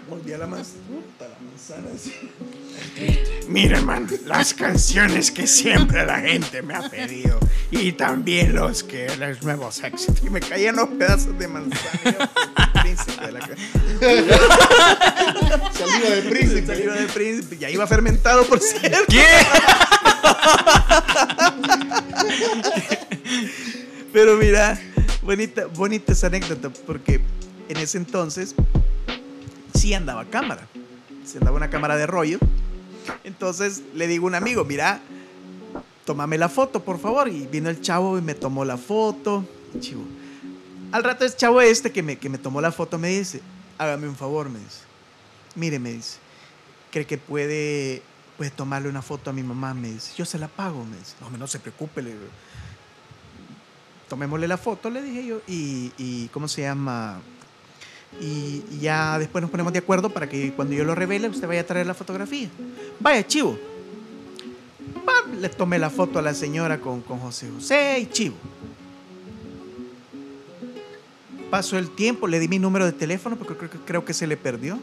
S5: Volví a la, manzana. así. Mira, hermano, las canciones que siempre la gente me ha pedido. Y también los que los nuevos éxitos. Y me caían los pedazos de manzana. Príncipe de la.
S2: Saliva de príncipe.
S5: Saliva de príncipe. Ya iba fermentado, por cierto.
S1: ¿Qué?
S5: Pero mira, bonita, bonita esa anécdota, porque en ese entonces sí andaba cámara. Se andaba una cámara de rollo. Entonces le digo a un amigo, mira, tómame la foto, por favor. Y vino el chavo y me tomó la foto. Chivo. Al rato el chavo este que me, que me tomó la foto me dice, hágame un favor, me dice. Mire, me dice, cree que puede, puede tomarle una foto a mi mamá, me dice. Yo se la pago, me dice. No, no se preocupe, le digo tomémosle la foto, le dije yo, y, y ¿cómo se llama? Y, y ya después nos ponemos de acuerdo para que cuando yo lo revele, usted vaya a traer la fotografía. Vaya, chivo. Le tomé la foto a la señora con, con José José y chivo. Pasó el tiempo, le di mi número de teléfono porque creo, que- creo que se le perdió,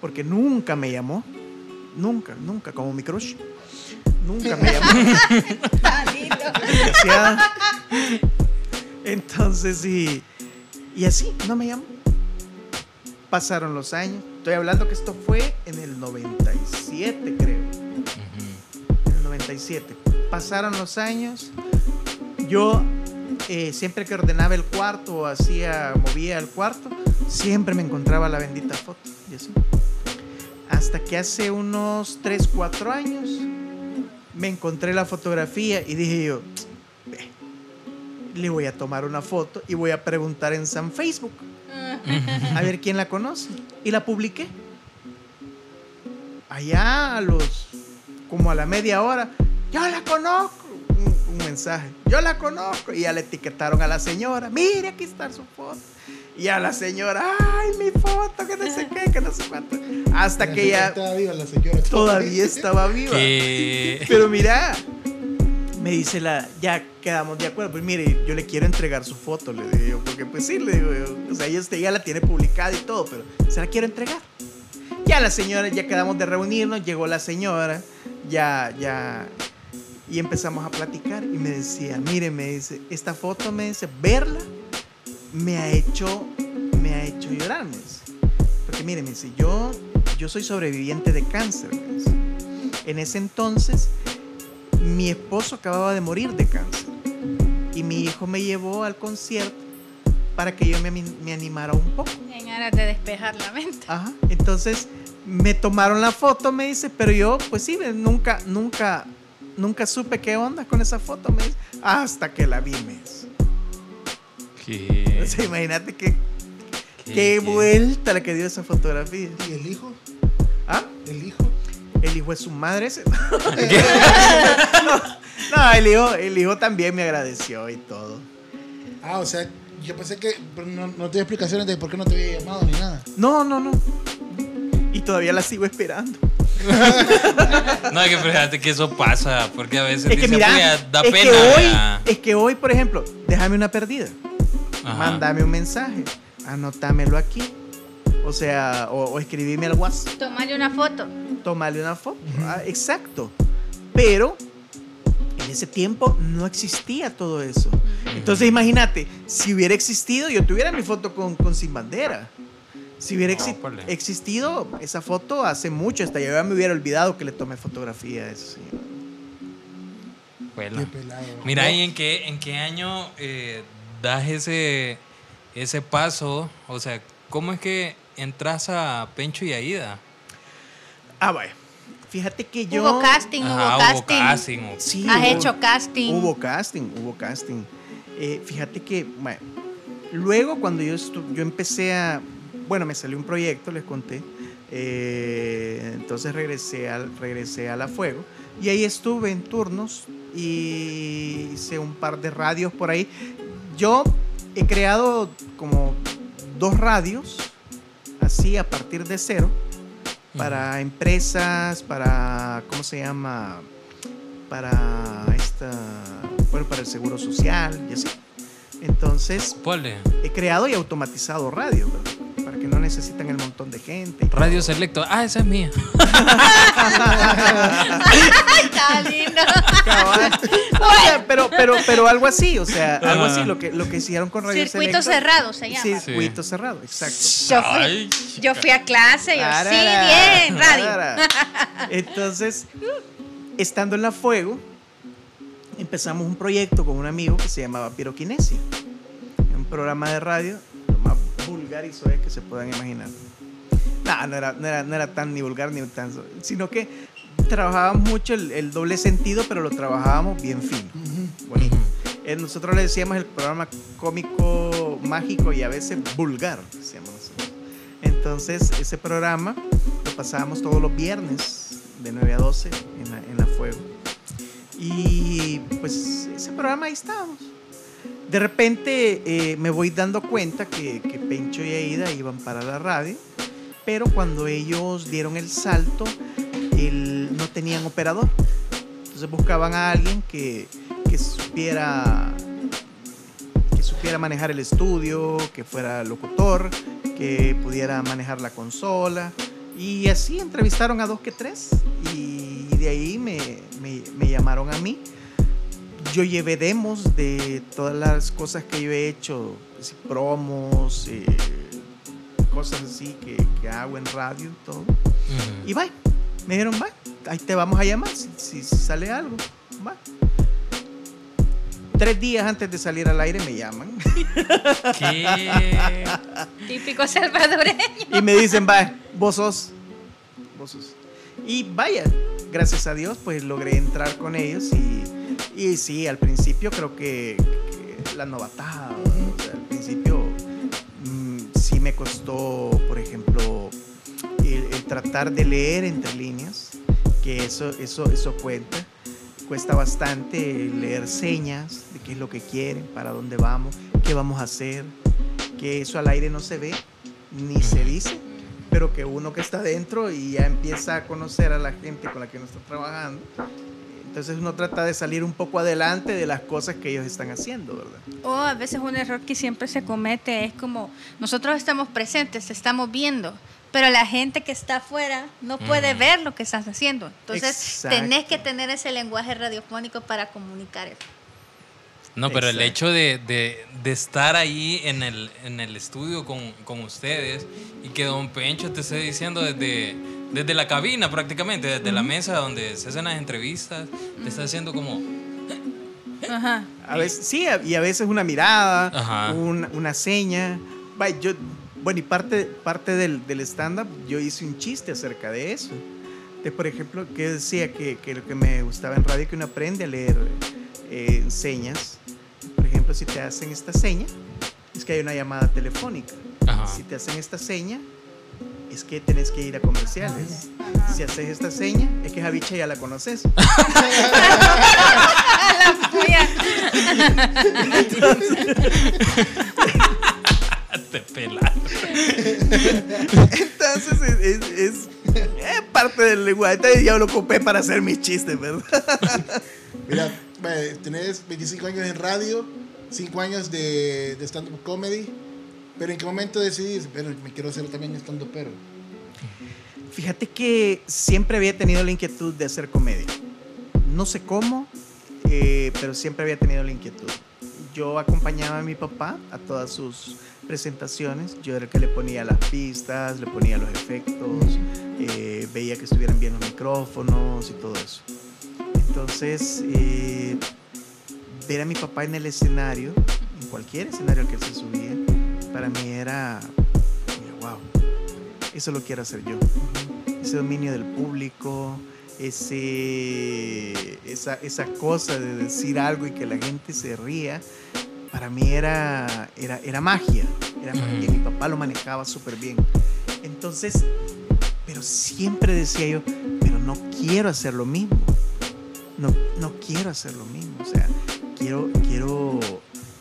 S5: porque nunca me llamó. Nunca, nunca, como mi crush. Nunca me llamó. Entonces, sí. Y así, no me llamó. Pasaron los años. Estoy hablando que esto fue en el 97, creo. En el 97. Pasaron los años. Yo eh, siempre que ordenaba el cuarto o hacía, movía el cuarto, siempre me encontraba la bendita foto. Y así. Hasta que hace unos 3, 4 años me encontré la fotografía y dije yo, "Ve, le voy a tomar una foto y voy a preguntar en San Facebook. a ver quién la conoce. Y la publiqué. Allá a los, como a la media hora, yo la conozco. Un, un mensaje, yo la conozco. Y ya le etiquetaron a la señora, mire, aquí está su foto. Y a la señora, ay, mi foto, que no sé qué, que no sé cuánto. Hasta
S2: La
S5: que ya
S2: Estaba viva la señora.
S5: todavía estaba viva. Pero mira, me dice la, ya quedamos de acuerdo. Pues mire, yo le quiero entregar su foto, le digo porque pues sí, le digo yo. O sea, ella, usted ya la tiene publicada y todo, pero se la quiero entregar. Ya la señora, ya quedamos de reunirnos, llegó la señora, ya, ya. Y empezamos a platicar y me decía, mire, me dice, esta foto, me dice, verla me ha hecho, me ha hecho llorar, me dice. Porque mire, me dice, yo, yo soy sobreviviente de cáncer, me dice. En ese entonces, mi esposo acababa de morir de cáncer. Y mi hijo me llevó al concierto para que yo me, animara un poco.
S3: En aras de despejar la mente.
S5: Ajá. Entonces, me tomaron la foto, me dice, pero yo, pues sí, nunca, nunca, nunca supe qué onda con esa foto, me dice, hasta que la vi, me dice.
S1: que-
S5: O sea, imagínate qué,
S1: que-
S5: qué
S1: que-
S5: vuelta la que dio esa fotografía.
S2: ¿Y el hijo?
S5: ¿Ah?
S2: ¿El hijo?
S5: El hijo es su madre ese. no, el hijo, el hijo también me agradeció y todo.
S2: Ah, o sea, yo pensé que no, no te explicaciones de por qué no te había llamado ni nada.
S5: No, no, no. Y todavía la sigo esperando.
S1: No, que fíjate que eso pasa, porque a veces
S5: Es que
S1: dice,
S5: mira,
S1: "Puya, da
S5: es,
S1: pena.
S5: que hoy,
S1: vea".
S5: es que hoy, por ejemplo, déjame una perdida.
S1: Ajá.
S5: Mándame un mensaje. Anótamelo aquí. O sea, o, o escribime al WhatsApp.
S3: Tomarle una foto.
S5: Tomarle una foto. Ah, exacto. Pero en ese tiempo no existía todo eso. Entonces imagínate, si hubiera existido, yo tuviera mi foto con, con Sin Bandera. Si hubiera exi- existido esa foto hace mucho, hasta yo ya me hubiera olvidado que le tomé fotografía a ese señor.
S1: Bueno. Mira, ¿y en qué, en qué año eh, das ese, ese paso? O sea, ¿cómo es que entras a Pencho y Aida?
S5: Ah, vaya. Fíjate que yo...
S3: Hubo casting,
S1: Ajá,
S3: hubo
S1: hubo
S3: casting.
S5: Sí,
S3: Has
S5: hubo-
S3: hecho casting.
S5: Hubo casting, hubo casting. Eh, fíjate que, bueno, luego cuando yo, yo empecé a, bueno, me salió un proyecto, les conté, eh, entonces regresé, al, regresé a La Fuego y ahí estuve en turnos y hice un par de radios por ahí. Yo he creado como dos radios, así a partir de cero, para empresas, para, ¿cómo se llama? Para esta, bueno, para el seguro social y así. Entonces, he creado y automatizado radio, ¿verdad? Para que no necesitan el montón de gente.
S1: Radio
S5: todo.
S1: Selecto. Ah, esa es mía.
S3: Ay, está lindo.
S5: Cabal. O sea, pero, pero, pero algo así, o sea, algo así, lo que, lo que hicieron con Radio
S3: Circuito
S5: Selecto.
S3: cerrado se llama.
S5: Circuito cerrado, exacto.
S3: Yo fui,
S1: Ay,
S3: yo fui a clase, yo sí, bien, radio.
S5: Entonces, estando en la Fuego, empezamos un proyecto con un amigo que se llamaba Piroquinesia. Un programa de radio, lo más vulgar y suave que se puedan imaginar. No, no era, no era, no era tan ni vulgar ni tan sino que trabajábamos mucho el, el doble sentido, pero lo trabajábamos bien fino, bonito. Eh, nosotros le decíamos el programa cómico, mágico y a veces vulgar, decíamos nosotros. Entonces, ese programa lo pasábamos todos los viernes de 9 a 12 en la, en la Fuego. Y pues ese programa ahí estábamos. De repente eh, me voy dando cuenta que, que Pencho y Aida iban para la radio, pero cuando ellos dieron el salto, tenían operador. Entonces buscaban a alguien que, que supiera que supiera manejar el estudio, que fuera locutor, que pudiera manejar la consola. Y así entrevistaron a dos que tres y de ahí me, me- me llamaron a mí. Yo llevé demos de todas las cosas que yo he hecho, así, promos, eh, cosas así que, que hago en radio y todo.
S1: Ujú.
S5: Y bye. Me dijeron, bye, ahí te vamos a llamar si, sale algo. Bye. Tres días antes de salir al aire me llaman
S1: ¿Qué?
S3: Típico salvadoreño.
S5: y me dicen, bye, vos sos. Vos sos. Y vaya, gracias a Dios, pues logré entrar con ellos y, y sí, al principio creo que, que la novatada, o sea, al principio mm, sí me costó, por ejemplo, tratar de leer entre líneas, que eso, eso, eso cuenta. Cuesta bastante leer señas de qué es lo que quieren, para dónde vamos, qué vamos a hacer, que eso al aire no se ve ni se dice, pero que uno que está dentro y ya empieza a conocer a la gente con la que uno está trabajando, entonces uno trata de salir un poco adelante de las cosas que ellos están haciendo, ¿verdad?
S3: O a veces un error que siempre se comete es como nosotros estamos presentes, estamos viendo, pero la gente que está afuera no puede ver lo que estás haciendo. Entonces
S5: Exacto.
S3: tenés que tener ese lenguaje radiofónico para comunicar eso.
S1: No, pero el hecho de, de- de estar ahí en el, en el estudio con, con ustedes y que Don Pencho te esté diciendo desde, desde la cabina prácticamente, desde la mesa donde se hacen las entrevistas, te está haciendo como...
S3: Ajá.
S5: A veces, sí, y a veces una mirada, un- una seña. Yo, bueno, y parte, parte del, del stand-up, yo hice un chiste acerca de eso. De, por ejemplo, que decía que, que lo que me gustaba en radio que uno aprende a leer eh, señas. Por ejemplo, si te hacen esta seña, es que hay una llamada telefónica.
S1: Ajá.
S5: Si te hacen esta seña, es que tenés que ir a comerciales. Si haces esta seña, es que esa bicha ya la conoces.
S1: Te pelas.
S5: Entonces es, es- es- es parte del lenguaje. Entonces ya lo ocupé para hacer mis chistes, ¿verdad?
S2: Mira, eh, tenés 25 años en radio, 5 años de, de stand-up comedy, pero ¿en qué momento decidís? Pero me quiero hacer también stand-up pero.
S5: Fíjate que siempre había tenido la inquietud de hacer comedia. No sé cómo, eh, pero siempre había tenido la inquietud. Yo acompañaba a mi papá a todas sus presentaciones. Yo era el que le ponía las pistas, le ponía los efectos, eh, veía que estuvieran bien los micrófonos y todo eso. Entonces, eh, ver a mi papá en el escenario, en cualquier escenario al que él se subía, para mí era, wow, eso lo quiero hacer yo. Ese dominio del público, ese, esa, esa cosa de decir algo y que la gente se ría, para mí era, era, era magia. Era magia. Mi papá lo manejaba súper bien. Entonces, pero siempre decía yo, pero no quiero hacer lo mismo. No, no quiero hacer lo mismo. O sea, quiero, quiero,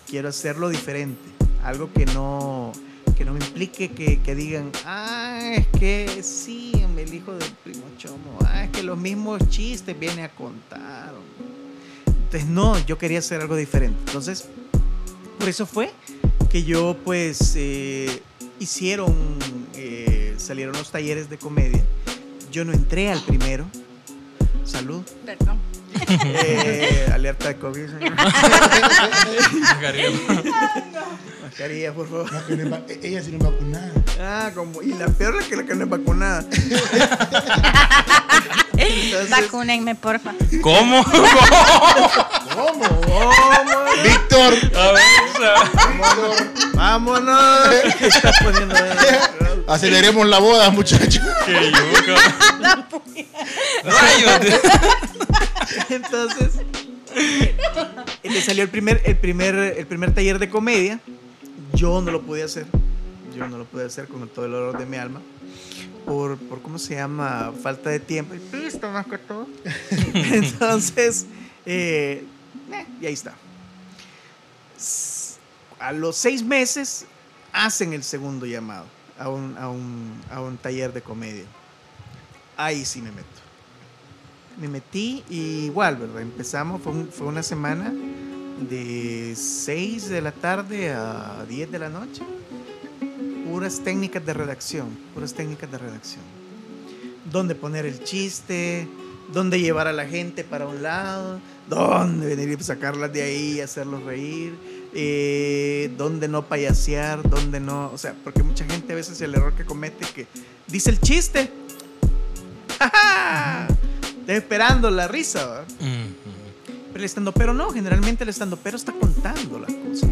S5: quiero hacerlo diferente. Algo que no, que no me implique que, que digan, ah, es que sí, el hijo del primo Chomo, ah, es que los mismos chistes viene a contar. hombre". Entonces, no, yo quería hacer algo diferente. Entonces, por eso fue que yo, pues, eh, hicieron, eh, salieron los talleres de comedia. Yo no entré al primero. Salud.
S3: Perdón.
S5: Eh, alerta de COVID. Mascarilla, por favor.
S2: No, que no es va- e- ella sí no es vacunada.
S5: Ah, como, y la peor es que la que no es vacunada. Entonces,
S3: Vacúnenme, porfa.
S1: ¿Cómo?
S2: ¿Cómo?
S5: ¿cómo?
S2: Víctor.
S1: A ver, sea,
S5: Vámonos. ¿Qué estás poniendo ahí?
S2: Aceleremos la boda, muchachos.
S1: que yuca. Rayos.
S5: Entonces, le salió el primer, el, primer, el primer taller de comedia. Yo no lo pude hacer. Yo no lo pude hacer con todo el dolor de mi alma. Por, por ¿cómo se llama? Falta de tiempo. Y más que todo. Entonces, eh, eh, y ahí está. A los seis meses hacen el segundo llamado a un, a un, a un taller de comedia. Ahí sí me meto me metí y igual, ¿verdad? Empezamos, fue, fue una semana de 6 de la tarde a 10 de la noche. Puras técnicas de redacción, puras técnicas de redacción. Dónde poner el chiste, dónde llevar a la gente para un lado, dónde venir y sacarlas de ahí y hacerlos reír, eh, dónde no payasear, dónde no, o sea, porque mucha gente a veces el error que comete que dice el chiste, ¡Ja, ja! Está esperando la risa, ¿verdad? Pero el estando pero no, generalmente el estando pero está contando las cosas.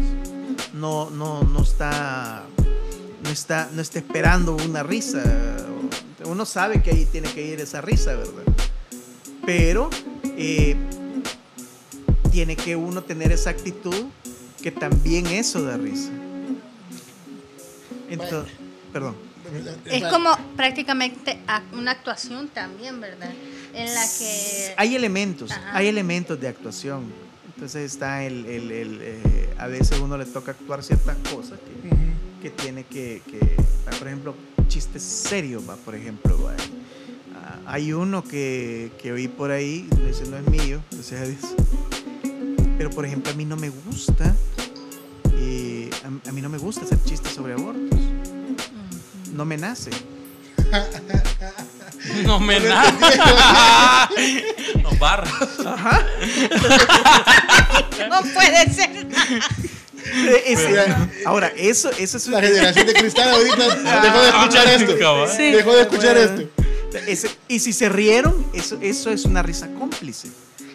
S5: No, no, no está, no está, no está esperando una risa. Uno sabe que ahí tiene que ir esa risa, ¿verdad? Pero eh, tiene que uno tener esa actitud que también eso da risa. Entonces, perdón.
S3: Es como prácticamente a- una actuación también, ¿verdad? En la que...
S5: Hay elementos,
S3: Ajá.
S5: hay elementos de actuación. Entonces está el, el- el, eh, a veces uno le toca actuar ciertas cosas que, que tiene que, que- ah, por ejemplo, chistes serios, va, por ejemplo, va. Ah, hay uno que, que oí por ahí, ese no es mío, gracias a Dios. Pero por ejemplo, a mí no me gusta, eh, a, a mí no me gusta hacer chistes sobre abortos. No me nace.
S1: No me nada. No barras.
S3: No puede ser.
S5: Ahora, eso, eso es
S2: La generación de cristal ahorita dejó de escuchar esto.
S1: cabal.
S3: Sí.
S2: Dejó de escuchar
S5: Bueno.
S2: esto.
S5: Ese- y si se rieron, eso, eso es una risa cómplice.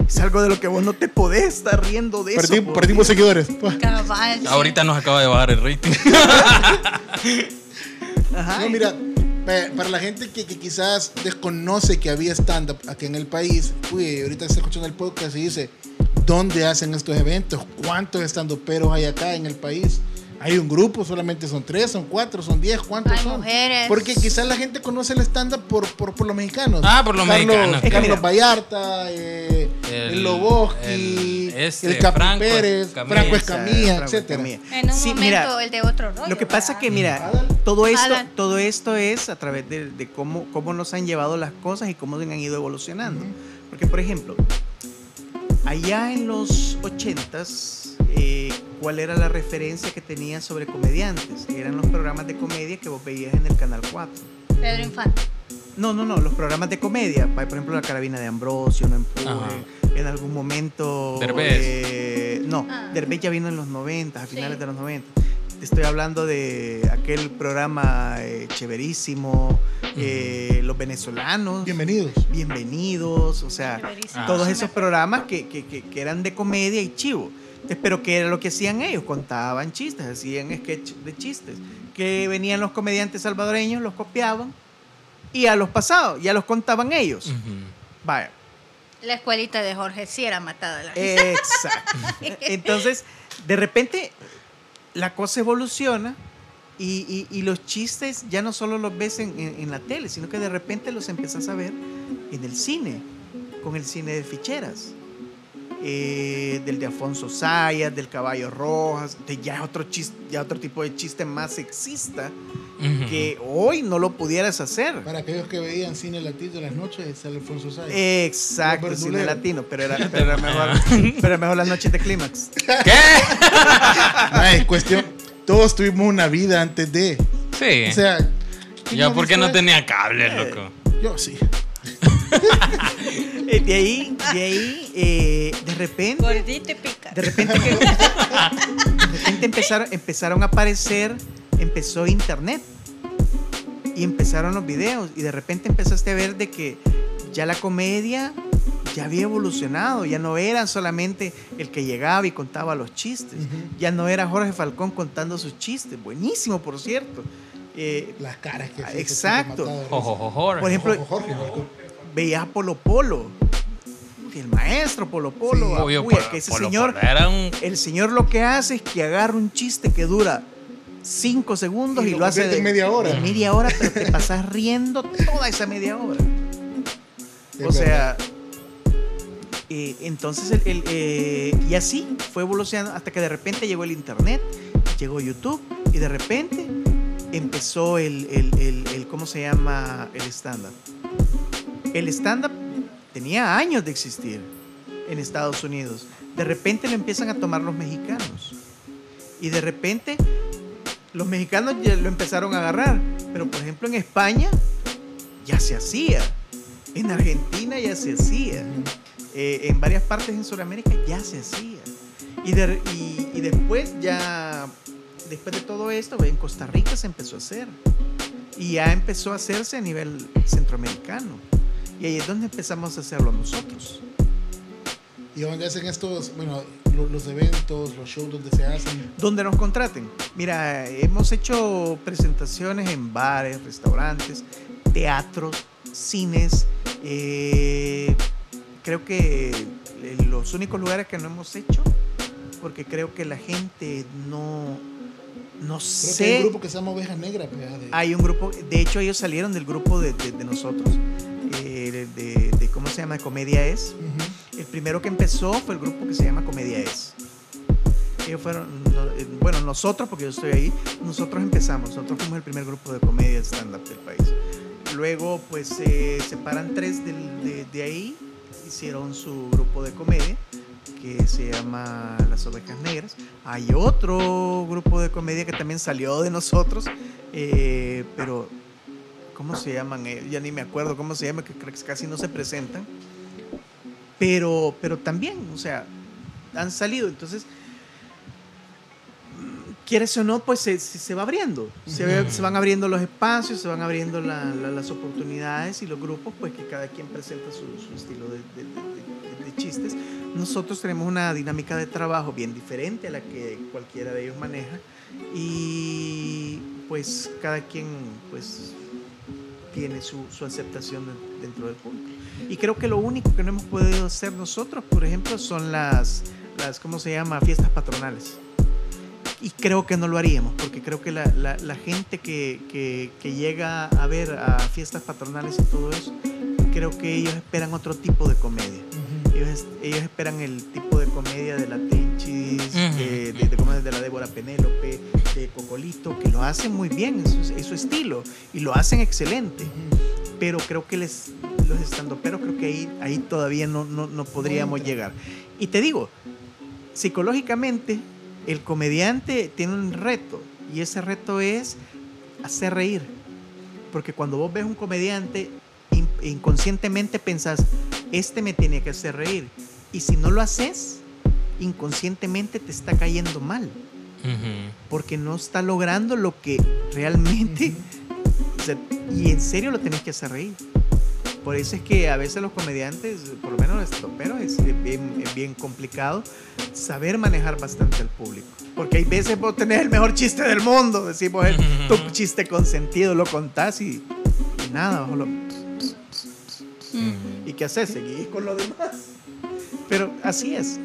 S5: Es algo de lo que vos no te podés estar riendo de
S2: Perdí-
S5: eso. por
S2: perdimos
S5: Dios.
S2: seguidores.
S3: Cabal.
S1: Ahorita nos acaba de bajar el rating.
S5: Ajá.
S2: No, mira, para la gente que, que quizás desconoce que había stand-up aquí en el país, uy, ahorita está escuchando el podcast y dice, ¿dónde hacen estos eventos? ¿Cuántos stand-uperos hay acá en el país? Hay un grupo, solamente son tres, son cuatro, son diez, ¿cuántos
S3: Hay
S2: son?
S3: mujeres.
S2: Porque quizás la gente conoce el stand-up por, por, por los mexicanos.
S1: Ah, por los
S2: Carlos,
S1: mexicanos.
S2: Carlos Vallarta, eh, el,
S1: el-
S2: Loboski,
S1: el- este,
S2: el Capi
S1: Franco
S2: Pérez,
S1: Escamilla.
S2: Franco Escamilla, etcétera.
S3: En un
S5: Sí,
S3: momento
S5: mira,
S3: el de otro rollo.
S5: Lo que pasa es que, mira,
S2: Adal.
S5: todo esto,
S3: Adal.
S5: todo esto es a través de, de cómo, cómo nos han llevado las cosas y cómo han ido evolucionando. Porque, por ejemplo, allá en los ochentas, eh, ¿cuál era la referencia que tenías sobre comediantes? Eran los programas de comedia que vos veías en el Canal 4.
S3: Pedro Infante.
S5: No, no, no, los programas de comedia. Por ejemplo, La Carabina de Ambrosio, No Empuje.
S1: Ajá.
S5: En algún momento.
S1: Derbez.
S5: eh, no,
S3: Ah.
S5: Derbez ya vino en los 90, a finales
S3: Sí.
S5: de los 90. Te estoy hablando de aquel programa eh, chéverísimo, eh, Los Venezolanos.
S2: Bienvenidos.
S5: Bienvenidos, o sea,
S3: Chéverísimo.
S5: todos esos programas que, que- que- que eran de comedia y chivo. Pero ¿qué era lo que hacían ellos? Contaban chistes, hacían sketch de chistes. Que venían los comediantes salvadoreños, los copiaban y a los pasados, ya los contaban ellos. Vaya,
S3: La escuelita de Jorge sí era matada la
S5: exacto. Entonces, de repente, la cosa evoluciona y, y- y los chistes ya no solo los ves en, en- en la tele, sino que de repente los empezás a ver en el cine, con el cine de ficheras. Eh, del de Alfonso Sayas, del Caballo Rojas, de ya otro chiste, ya otro tipo de chiste más sexista
S1: Ujú.
S5: que hoy no lo pudieras hacer.
S2: Para aquellos que veían cine latino en las noches, sale Alfonso Sáenz.
S5: Exacto,
S2: Los
S5: cine latino, pero era, pero era mejor, pero era mejor las noches de clímax.
S1: ¿Qué?
S2: Ay, cuestión. Todos tuvimos una vida antes de.
S1: Sí.
S2: O sea. ¿quién
S1: ya
S2: no
S1: porque no tenía cable, loco.
S2: Yo sí.
S5: Eh, de ahí, de ahí, eh, de repente,
S3: Gordito y pica.
S5: de repente, que- de repente empezaron, empezaron a aparecer, empezó internet y empezaron los videos y de repente empezaste a ver de que ya la comedia ya había evolucionado, ya no era solamente el que llegaba y contaba los chistes, ya no era Jorge Falcón contando sus chistes, buenísimo por cierto. Eh,
S2: Las caras que
S5: exacto. Por ejemplo.
S2: Jorge Falcón.
S5: Veías a Polo Polo, el maestro Polo Polo,
S2: Sí.
S1: Obvio, Polo-
S5: que ese
S1: Polo
S5: señor,
S1: Polo era un...
S5: el señor lo que hace es que agarra un chiste que dura cinco segundos
S2: Y
S5: y,
S2: lo
S5: lo hace de
S2: en media hora.
S5: de media hora, pero te pasas riendo toda esa media hora.
S2: Es
S5: O sea, eh, entonces, el, el, eh, y así fue evolucionando hasta que de repente llegó el internet, llegó YouTube y de repente empezó el, el, el- el- ¿cómo se llama? El stand-up. El stand-up tenía años de existir en Estados Unidos. De repente lo empiezan a tomar los mexicanos. Y de repente los mexicanos ya lo empezaron a agarrar. Pero por ejemplo en España ya se hacía. En Argentina ya se hacía. Eh, en varias partes en Sudamérica ya se hacía. Y, y después ya, después de todo esto, en Costa Rica se empezó a hacer. Y ya empezó a hacerse a nivel centroamericano. Y ahí es donde empezamos a hacerlo nosotros.
S2: Y donde hacen estos, bueno, lo- los eventos, los shows donde se hacen.
S5: Donde nos contraten. Mira, hemos hecho presentaciones en bares, restaurantes, teatros, cines. eh, creo que los únicos lugares que no hemos hecho, porque creo que la gente no, No
S2: Creo que
S5: sé.
S2: hay un grupo que se llama Ovejas Negras. pues, de-
S5: Hay un grupo, de hecho ellos salieron del grupo de, de- de nosotros, eh, de, de- ¿cómo se llama? Comedia Es.
S2: Ujú.
S5: El primero que empezó fue el grupo que se llama Comedia Es. Ellos fueron, eh, bueno, nosotros, porque yo estoy ahí, nosotros empezamos, nosotros fuimos el primer grupo de comedia stand-up del país. Luego, pues se separan tres del- de, de ahí, hicieron su grupo de comedia, que se llama Las Ovejas Negras. Hay otro grupo de comedia que también salió de nosotros, eh, pero ¿cómo se llaman? Eh, ya ni me acuerdo cómo se llama, que casi no se presentan. Pero, pero también, o sea, han salido. Entonces, quieres o no, pues se, se- va abriendo. Se, se van abriendo los espacios, se van abriendo la- la- las oportunidades y los grupos, pues que cada quien presenta su, su estilo de- de- de- de chistes. Nosotros tenemos una dinámica de trabajo bien diferente a la que cualquiera de ellos maneja y pues cada quien pues tiene su, su aceptación de- dentro del público. Y creo que lo único que no hemos podido hacer nosotros, por ejemplo, son las, las ¿cómo se llama? Fiestas patronales. Y creo que no lo haríamos, porque creo que la, la- la gente que, que- que llega a ver a fiestas patronales y todo eso, creo que ellos esperan otro tipo de comedia. Ellos, ellos esperan el tipo de comedia de la Tenchis,
S1: Ujú.
S5: de, de, de comedia de la Débora Penélope, de Cocolito, que lo hacen muy bien en su, estilo y lo hacen excelente. Pero creo que les, los estando, pero creo que ahí, ahí todavía no, no, no podríamos llegar. Y te digo, psicológicamente, el comediante tiene un reto y ese reto es hacer reír. Porque cuando vos ves un comediante, in- inconscientemente pensás, este me tiene que hacer reír. Y si no lo haces, inconscientemente te está cayendo mal.
S1: Ujú.
S5: Porque no está logrando lo que realmente... o sea, y en serio lo tenés que hacer reír. Por eso es que a veces los comediantes, por lo menos los estoperos, es bien, es bien complicado saber manejar bastante al público. Porque hay veces vos tenés el mejor chiste del mundo, decimos el, tu chiste consentido, lo contás y, y nada, solo- ¿y qué haces? Seguís con lo demás. Pero así es.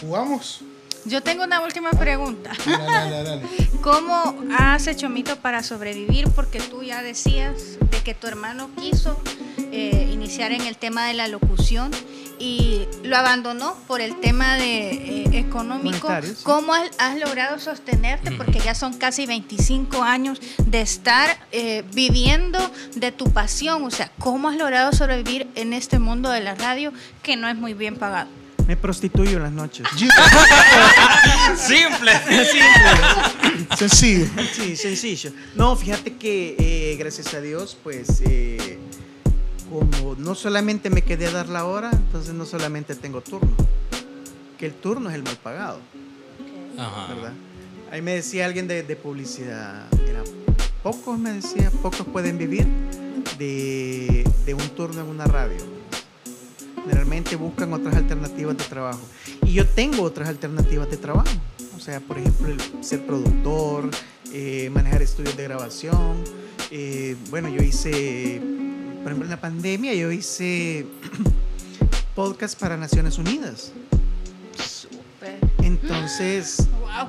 S2: ¿Jugamos?
S3: Yo tengo una última pregunta.
S2: Dale, dale, dale.
S3: ¿Cómo has hecho mito para sobrevivir? Porque tú ya decías de que tu hermano quiso eh, iniciar en el tema de la locución y lo abandonó por el tema de, eh, económico.
S5: Sí.
S3: ¿Cómo has, has logrado sostenerte? Porque ya son casi 25 años de estar eh, viviendo de tu pasión. O sea, ¿cómo has logrado sobrevivir en este mundo de la radio que no es muy bien pagado?
S5: Me prostituyo en las noches.
S1: Simple.
S2: Sencillo.
S5: Sí, sencillo. No, fíjate que eh, gracias a Dios, pues eh, como no solamente me quedé a dar la hora, entonces no solamente tengo turno, que el turno es el mal pagado,
S1: Ajá.
S5: ¿verdad? Ahí me decía alguien de, de publicidad, mira, pocos me decía, pocos pueden vivir de, de un turno en una radio. Generalmente buscan otras alternativas de trabajo. Y yo tengo otras alternativas de trabajo. O sea, por ejemplo, el ser productor, eh, manejar estudios de grabación. Eh, bueno, yo hice, por ejemplo, en la pandemia, yo hice podcast para Naciones Unidas.
S3: Súper.
S5: Entonces,
S3: ¡Wow!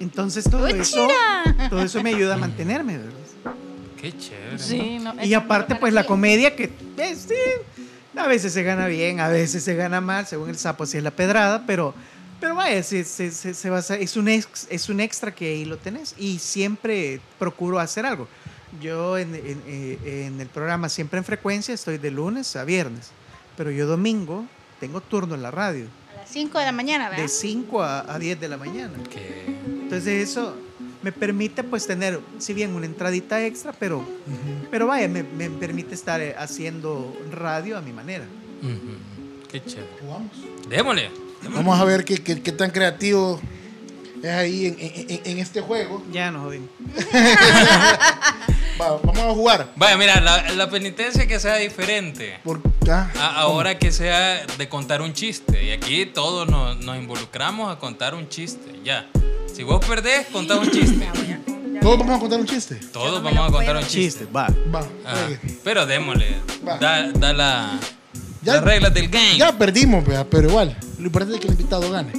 S5: entonces todo
S3: ¡Uy,
S5: eso,
S3: chira!
S5: todo eso me ayuda a mantenerme, ¿verdad?
S1: Qué chévere.
S3: Sí, no,
S5: Y
S3: eso
S5: aparte,
S3: no
S5: pues la comedia que eh, sí, a veces se gana bien, a veces se gana mal, según el sapo así es la pedrada, pero, pero vaya, se, se, se, se basa- es, un ex- es un extra que ahí lo tenés y siempre procuro hacer algo. Yo en, en- eh, en el programa Siempre en Frecuencia estoy de lunes a viernes, pero yo domingo tengo turno en la radio,
S3: A las 5 de la mañana, ¿verdad?
S5: de 5 a, a 10 de la mañana.
S1: Que-
S5: Entonces eso me permite pues tener, si bien una entradita extra, pero, pero vaya, me, me permite estar eh, haciendo radio a mi manera.
S1: Qué chévere.
S2: Jugamos.
S1: Démosle.
S2: Vamos a ver qué, qué- qué tan creativo es ahí en, en- este juego.
S5: Ya nos jodimos.
S2: Va, vamos a jugar.
S1: Vaya, mira, la, la penitencia que sea diferente.
S2: Por, ah,
S1: A- ahora que sea de contar un chiste. Y aquí todos nos, nos involucramos a contar un chiste. Ya. Si vos perdés, contá un chiste.
S2: Todos vamos a contar un chiste.
S1: Todos vamos a contar un chiste.
S5: va.
S2: Va. Juegue.
S1: Pero démosle.
S2: Va.
S1: Da, da la,
S2: Ya-
S1: las reglas del game.
S2: Ya perdimos, pero igual. Lo importante es que el invitado gane.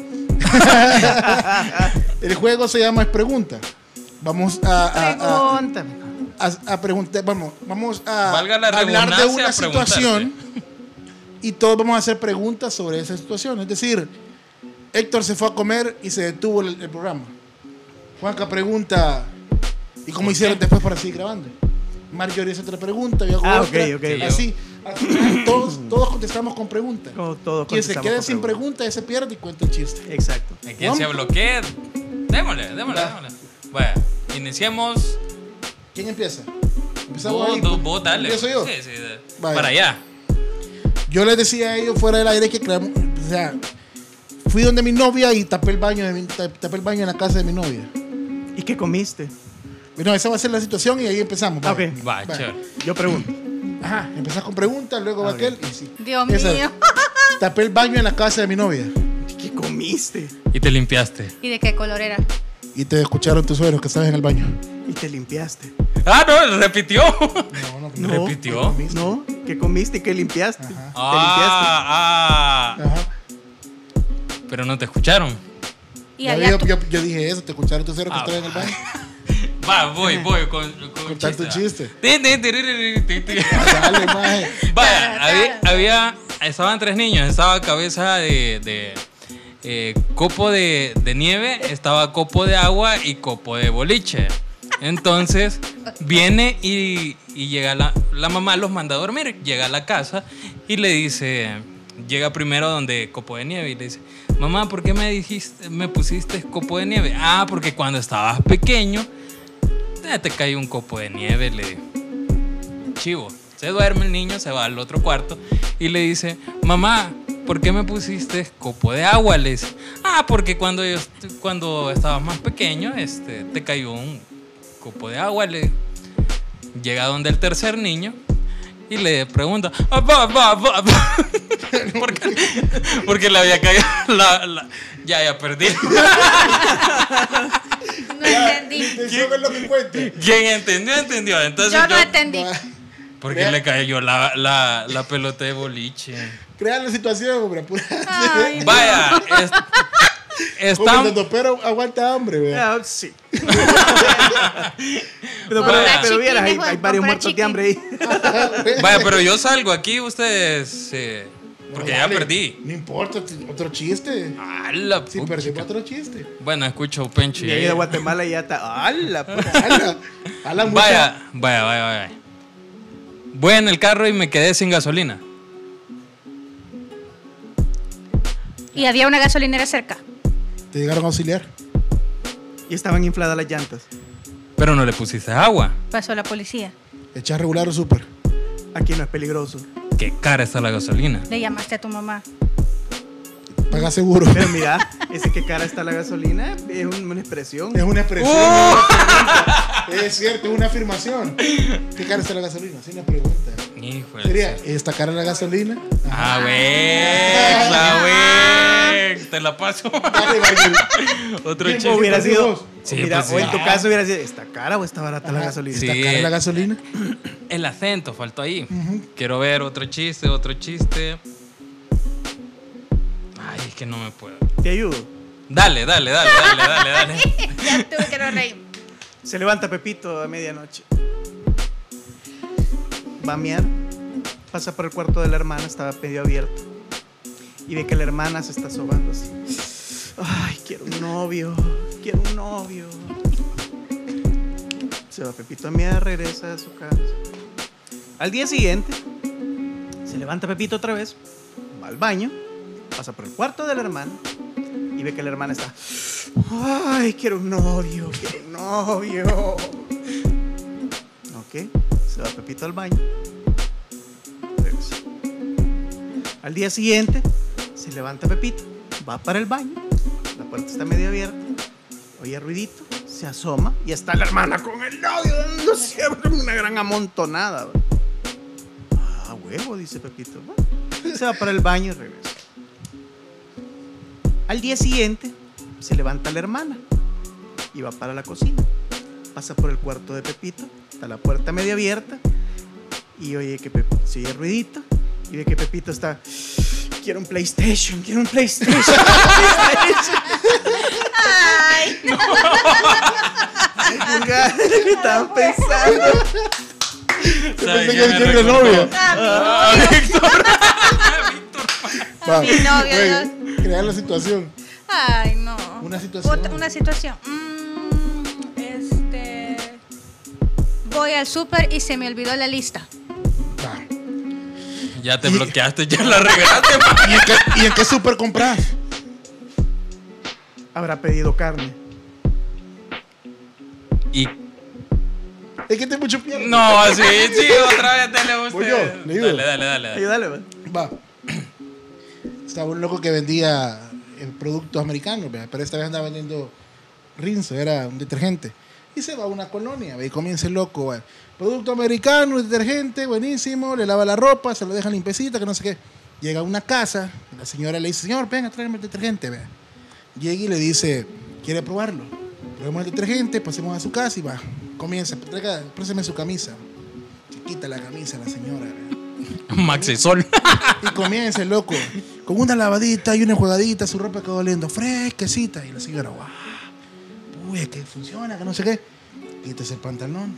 S2: el juego se llama Es Pregunta. Vamos a, a- a-
S5: Pregúntame.
S2: a, a preguntar, vamos, vamos a
S1: Valga la
S2: hablar de una situación y todos vamos a hacer preguntas sobre esa situación. Es decir, Héctor se fue a comer y se detuvo el, el programa. Juanca pregunta, ¿y cómo hicieron después para seguir grabando? Marjorie hace otra pregunta, yo hago
S5: Ah,
S2: otra.
S5: ok, ok.
S2: Así, todos, todos contestamos con preguntas.
S5: Como todo
S2: Quien se quede sin pregunta, ese pierde y cuenta el chiste.
S5: Exacto.
S1: Quien se bloquee. Démosle, démosle, démosle. Vaya, iniciemos.
S2: ¿Quién empieza? Empezamos
S1: Vos,
S2: ahí.
S1: vos, vos dale.
S2: ¿Empiezo yo?
S1: Sí, sí. Para allá.
S2: Yo les decía a ellos fuera del aire que creamos, o sea, fui donde mi novia y tapé el baño de mi- ta- tapé el baño en la casa de mi novia.
S5: ¿Y qué comiste?
S2: Bueno, esa va a ser la situación y ahí empezamos.
S5: Ah,
S2: vaya.
S5: ok.
S1: Va,
S2: Vaya.
S1: chévere.
S5: Yo pregunto.
S2: Ajá, empezás con preguntas, luego va
S5: Ah, ok.
S2: aquel y sí.
S3: Dios
S2: Esa.
S3: mío.
S2: Tapé el baño en la casa de mi novia
S5: ¿Qué comiste?
S1: Y te limpiaste.
S3: ¿Y de qué color era?
S2: y te escucharon tus suegros que estabas en el baño.
S5: Y te limpiaste.
S1: Ah, no, repitió.
S2: No, no,
S5: No.
S1: ¿Repitió?
S5: ¿No? ¿Qué comiste y qué limpiaste?
S2: Ajá.
S5: ¿Te
S1: Ah, ah.
S2: Ajá.
S1: Pero no te escucharon.
S3: Y
S2: Ya
S3: había
S2: yo,
S3: tu-
S2: yo- yo dije eso, te escucharon tus suegros que
S1: Ah,
S2: estaban en el baño.
S1: Va, voy, voy con, con
S2: Contar tu chiste. Dale, maje.
S1: Vaya, había, había- estaban tres niños, estaba cabeza de, de, eh, copo de, de nieve, estaba copo de agua y copo de boliche. Entonces viene y, y llega la, la mamá, los manda a dormir, llega a la casa y le dice, llega primero donde copo de nieve y le dice, mamá, ¿por qué me dijiste, me pusiste copo de nieve? Ah, porque cuando estabas pequeño eh, te cayó un copo de nieve, le chivo. Se duerme el niño, se va al otro cuarto y le dice, mamá, ¿por qué me pusiste copo de agua? Le dice, ah, porque cuando, yo, cuando estabas más pequeño, este, te cayó un copo de agua. Le llega donde el tercer niño y le pregunta, "Ah, va, va, va, va". ¿Por qué? porque le había caído la, la- ya, ya perdí.
S3: No entendí.
S2: Eso es lo que cuenta.
S1: Quien entendió, entendió. Entonces
S3: Yo no
S1: yo-
S3: entendí.
S1: porque le cayó la, la, la pelota de boliche.
S2: Crean la situación, hombre.
S3: Ay,
S1: Vaya, es-
S2: Como el pero aguanta hambre, vea.
S5: Ah, sí. pero, pero, pero vieras, hay,
S3: chiquines,
S5: hay varios muertos de hambre ahí.
S1: vaya, pero yo salgo aquí, ustedes, eh, porque ya
S2: Dale,
S1: perdí.
S2: No importa, otro chiste.
S1: La
S2: Si
S1: puchica.
S2: perdimos otro chiste.
S1: Bueno, escucho Penchi.
S5: Y ahí de Guatemala ya está. ¡Hala! puta!
S2: Ala, ala, mucha-
S1: Vaya, vaya, vaya, vaya. Voy en el carro y me quedé sin gasolina.
S3: Y había una gasolinera cerca.
S2: Te llegaron a auxiliar.
S5: Y estaban infladas las llantas.
S1: Pero no le pusiste agua.
S3: Pasó la policía.
S2: Echar regular o súper.
S5: Aquí no es peligroso.
S1: Qué cara está la gasolina.
S3: Le llamaste a tu mamá.
S2: Paga seguro.
S5: Pero mira, ese que cara está la gasolina es un- una expresión.
S2: Es una expresión. pregunta. Es cierto, es una afirmación. ¿Qué cara está la gasolina? Es una pregunta.
S1: Hijo de
S2: Sería,
S1: su-
S2: ¿esta cara la gasolina?
S1: Ah, güey, güey. Te la paso.
S2: Dale.
S1: Otro chiste.
S5: O hubiera sido.
S1: Sí,
S5: mira,
S1: pues.
S5: O en tu caso hubiera sido, ¿está cara o está barata la gasolina?
S1: Sí.
S2: ¿Esta cara la gasolina?
S1: El acento faltó ahí. Quiero ver otro chiste, otro chiste. Ay, es que no me puedo.
S5: Te ayudo.
S1: Dale, dale, dale, dale, dale, dale.
S3: Ya tuve que no reír.
S5: Se levanta Pepito a medianoche. Va a miar. Pasa por el cuarto de la hermana, estaba medio abierto. Y ve que la hermana se está sobando así. Ay, quiero un novio. Quiero un novio. Se va Pepito a miar, regresa a su casa. Al día siguiente, se levanta Pepito otra vez, va al baño, pasa por el cuarto de la hermana y ve que la hermana está. Ay, quiero un novio, quiero un novio. Ok, se va Pepito al baño. Regresa. Al día siguiente, se levanta Pepito, va para el baño, la puerta está medio abierta, oye ruidito, se asoma y está la hermana con el novio dándose una gran amontonada. Ah, huevo, dice Pepito. Se va para el baño y regresa. Al día siguiente, se levanta la hermana y va para la cocina. Pasa por el cuarto de Pepito, está la puerta medio abierta y oye que Pep- se oye ruidito y ve que Pepito está. Quiero un PlayStation, quiero un PlayStation.
S3: Ay,
S5: Pulgar, estaban pensando.
S1: ¿Sabes
S2: Pensé
S1: qué
S2: que tiene
S1: recordó?
S2: novia.
S3: Ah,
S2: Va,
S3: mi novio,
S2: crear la situación.
S3: Ay, no.
S2: Una situación.
S3: Otra- una situación. Mm, Voy al súper y se me olvidó la lista.
S1: Ya te bloqueaste, ya la regaste. ma.
S2: ¿Y en qué, y en qué súper compras?
S5: Habrá pedido carne.
S1: Y
S2: Es que te mucho pierdo.
S1: no, sí, sí, otra vez dale a usted.
S2: Voy yo, le digo.
S1: Dale, dale, dale. dale.
S5: Ayúdale, va.
S2: Va. Estaba un loco que vendía productos americanos, pero esta vez andaba vendiendo rinzo, era un detergente. Y se va a una colonia, ¿ve? y comienza el loco. ¿ve? Producto americano, detergente, buenísimo, le lava la ropa, se lo deja limpiecita, que no sé qué. Llega a una casa, la señora le dice, señor, venga, tráigame el detergente. ¿ve? Llega y le dice, ¿quiere probarlo? Probemos el detergente, pasemos a su casa y va. Comienza, traiga, préstame su camisa. Se quita la camisa la señora. ¿ve?
S1: Maxi Sol.
S2: Y comienza el loco, con una lavadita y una jugadita, su ropa quedó oliendo fresquecita. Y la señora, guau, uy, que funciona, que no sé qué. Quítese el pantalón,